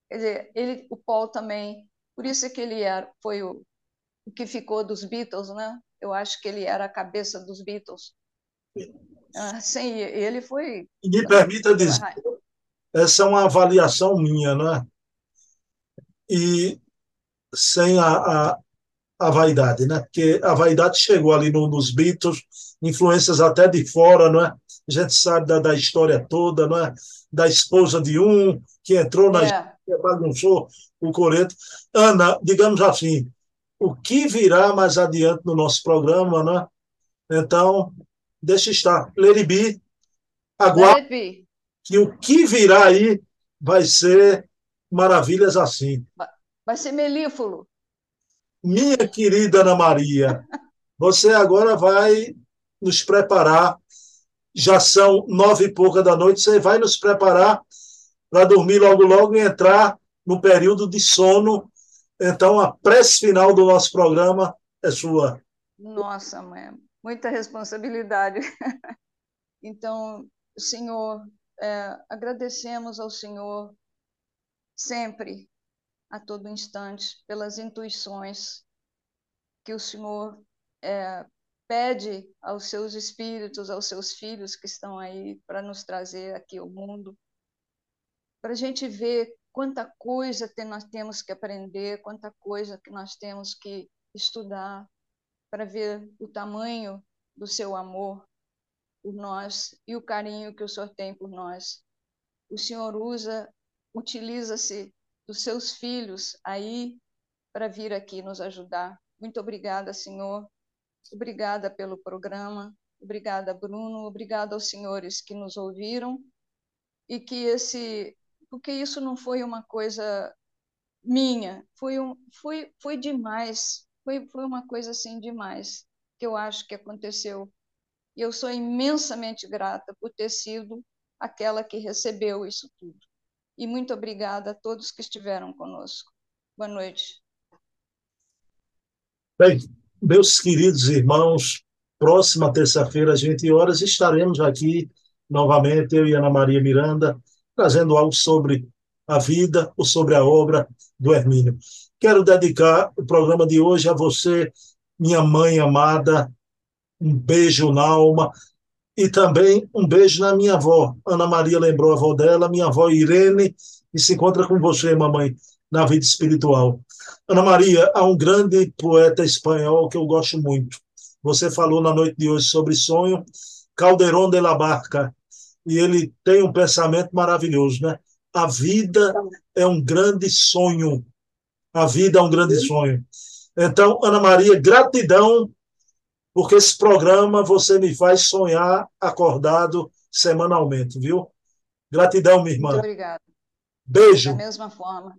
Quer dizer, ele, o Paul também, por isso é que ele era, foi o, o que ficou dos Beatles, né? Eu acho que ele era a cabeça dos Beatles. Ah, sem ele foi. Me permita dizer, Essa é uma avaliação minha, não é? E sem a, a, a vaidade, né? Porque a vaidade chegou ali no, nos Beatles, influências até de fora, não é? A gente sabe da, da história toda, não é? Da esposa de um que entrou na É, bagunçou o Coreto. Ana, digamos assim, o que virá mais adiante no nosso programa, né? Então, deixa estar. Leribi, aguarde que o que virá aí vai ser maravilhas assim. Vai ser melífluo. Minha querida Ana Maria, você agora vai nos preparar. Já são nove e pouca da noite, você vai nos preparar para dormir logo, logo e entrar no período de sono. Então, a prece final do nosso programa é sua. Nossa, mãe, muita responsabilidade. Então, Senhor, é, agradecemos ao Senhor sempre, a todo instante, pelas intuições que o Senhor é, pede aos seus espíritos, aos seus filhos que estão aí para nos trazer aqui ao mundo, para a gente ver quanta coisa tem, nós temos que aprender, quanta coisa que nós temos que estudar, para ver o tamanho do seu amor por nós e o carinho que o Senhor tem por nós. O Senhor usa, utiliza-se dos seus filhos aí para vir aqui nos ajudar. Muito obrigada, Senhor. Obrigada pelo programa. Obrigada, Bruno. Obrigada aos senhores que nos ouviram e que esse, porque isso não foi uma coisa minha, foi um, foi, foi demais. Foi, foi uma coisa assim demais que eu acho que aconteceu. E eu sou imensamente grata por ter sido aquela que recebeu isso tudo. E muito obrigada a todos que estiveram conosco. Boa noite. Bem, meus queridos irmãos, próxima terça-feira, às 20 horas, estaremos aqui novamente, eu e Ana Maria Miranda, trazendo algo sobre a vida ou sobre a obra do Hermínio. Quero dedicar o programa de hoje a você, minha mãe amada, um beijo na alma e também um beijo na minha avó. Ana Maria lembrou a avó dela, minha avó Irene, e se encontra com você, mamãe, na vida espiritual. Ana Maria, há um grande poeta espanhol que eu gosto muito. Você falou na noite de hoje sobre sonho, Calderón de la Barca, e ele tem um pensamento maravilhoso, né? A vida é um grande sonho. A vida é um grande sonho. Então, Ana Maria, gratidão, porque esse programa você me faz sonhar acordado semanalmente, viu? Gratidão, minha irmã. Muito obrigada. Beijo. Da mesma forma.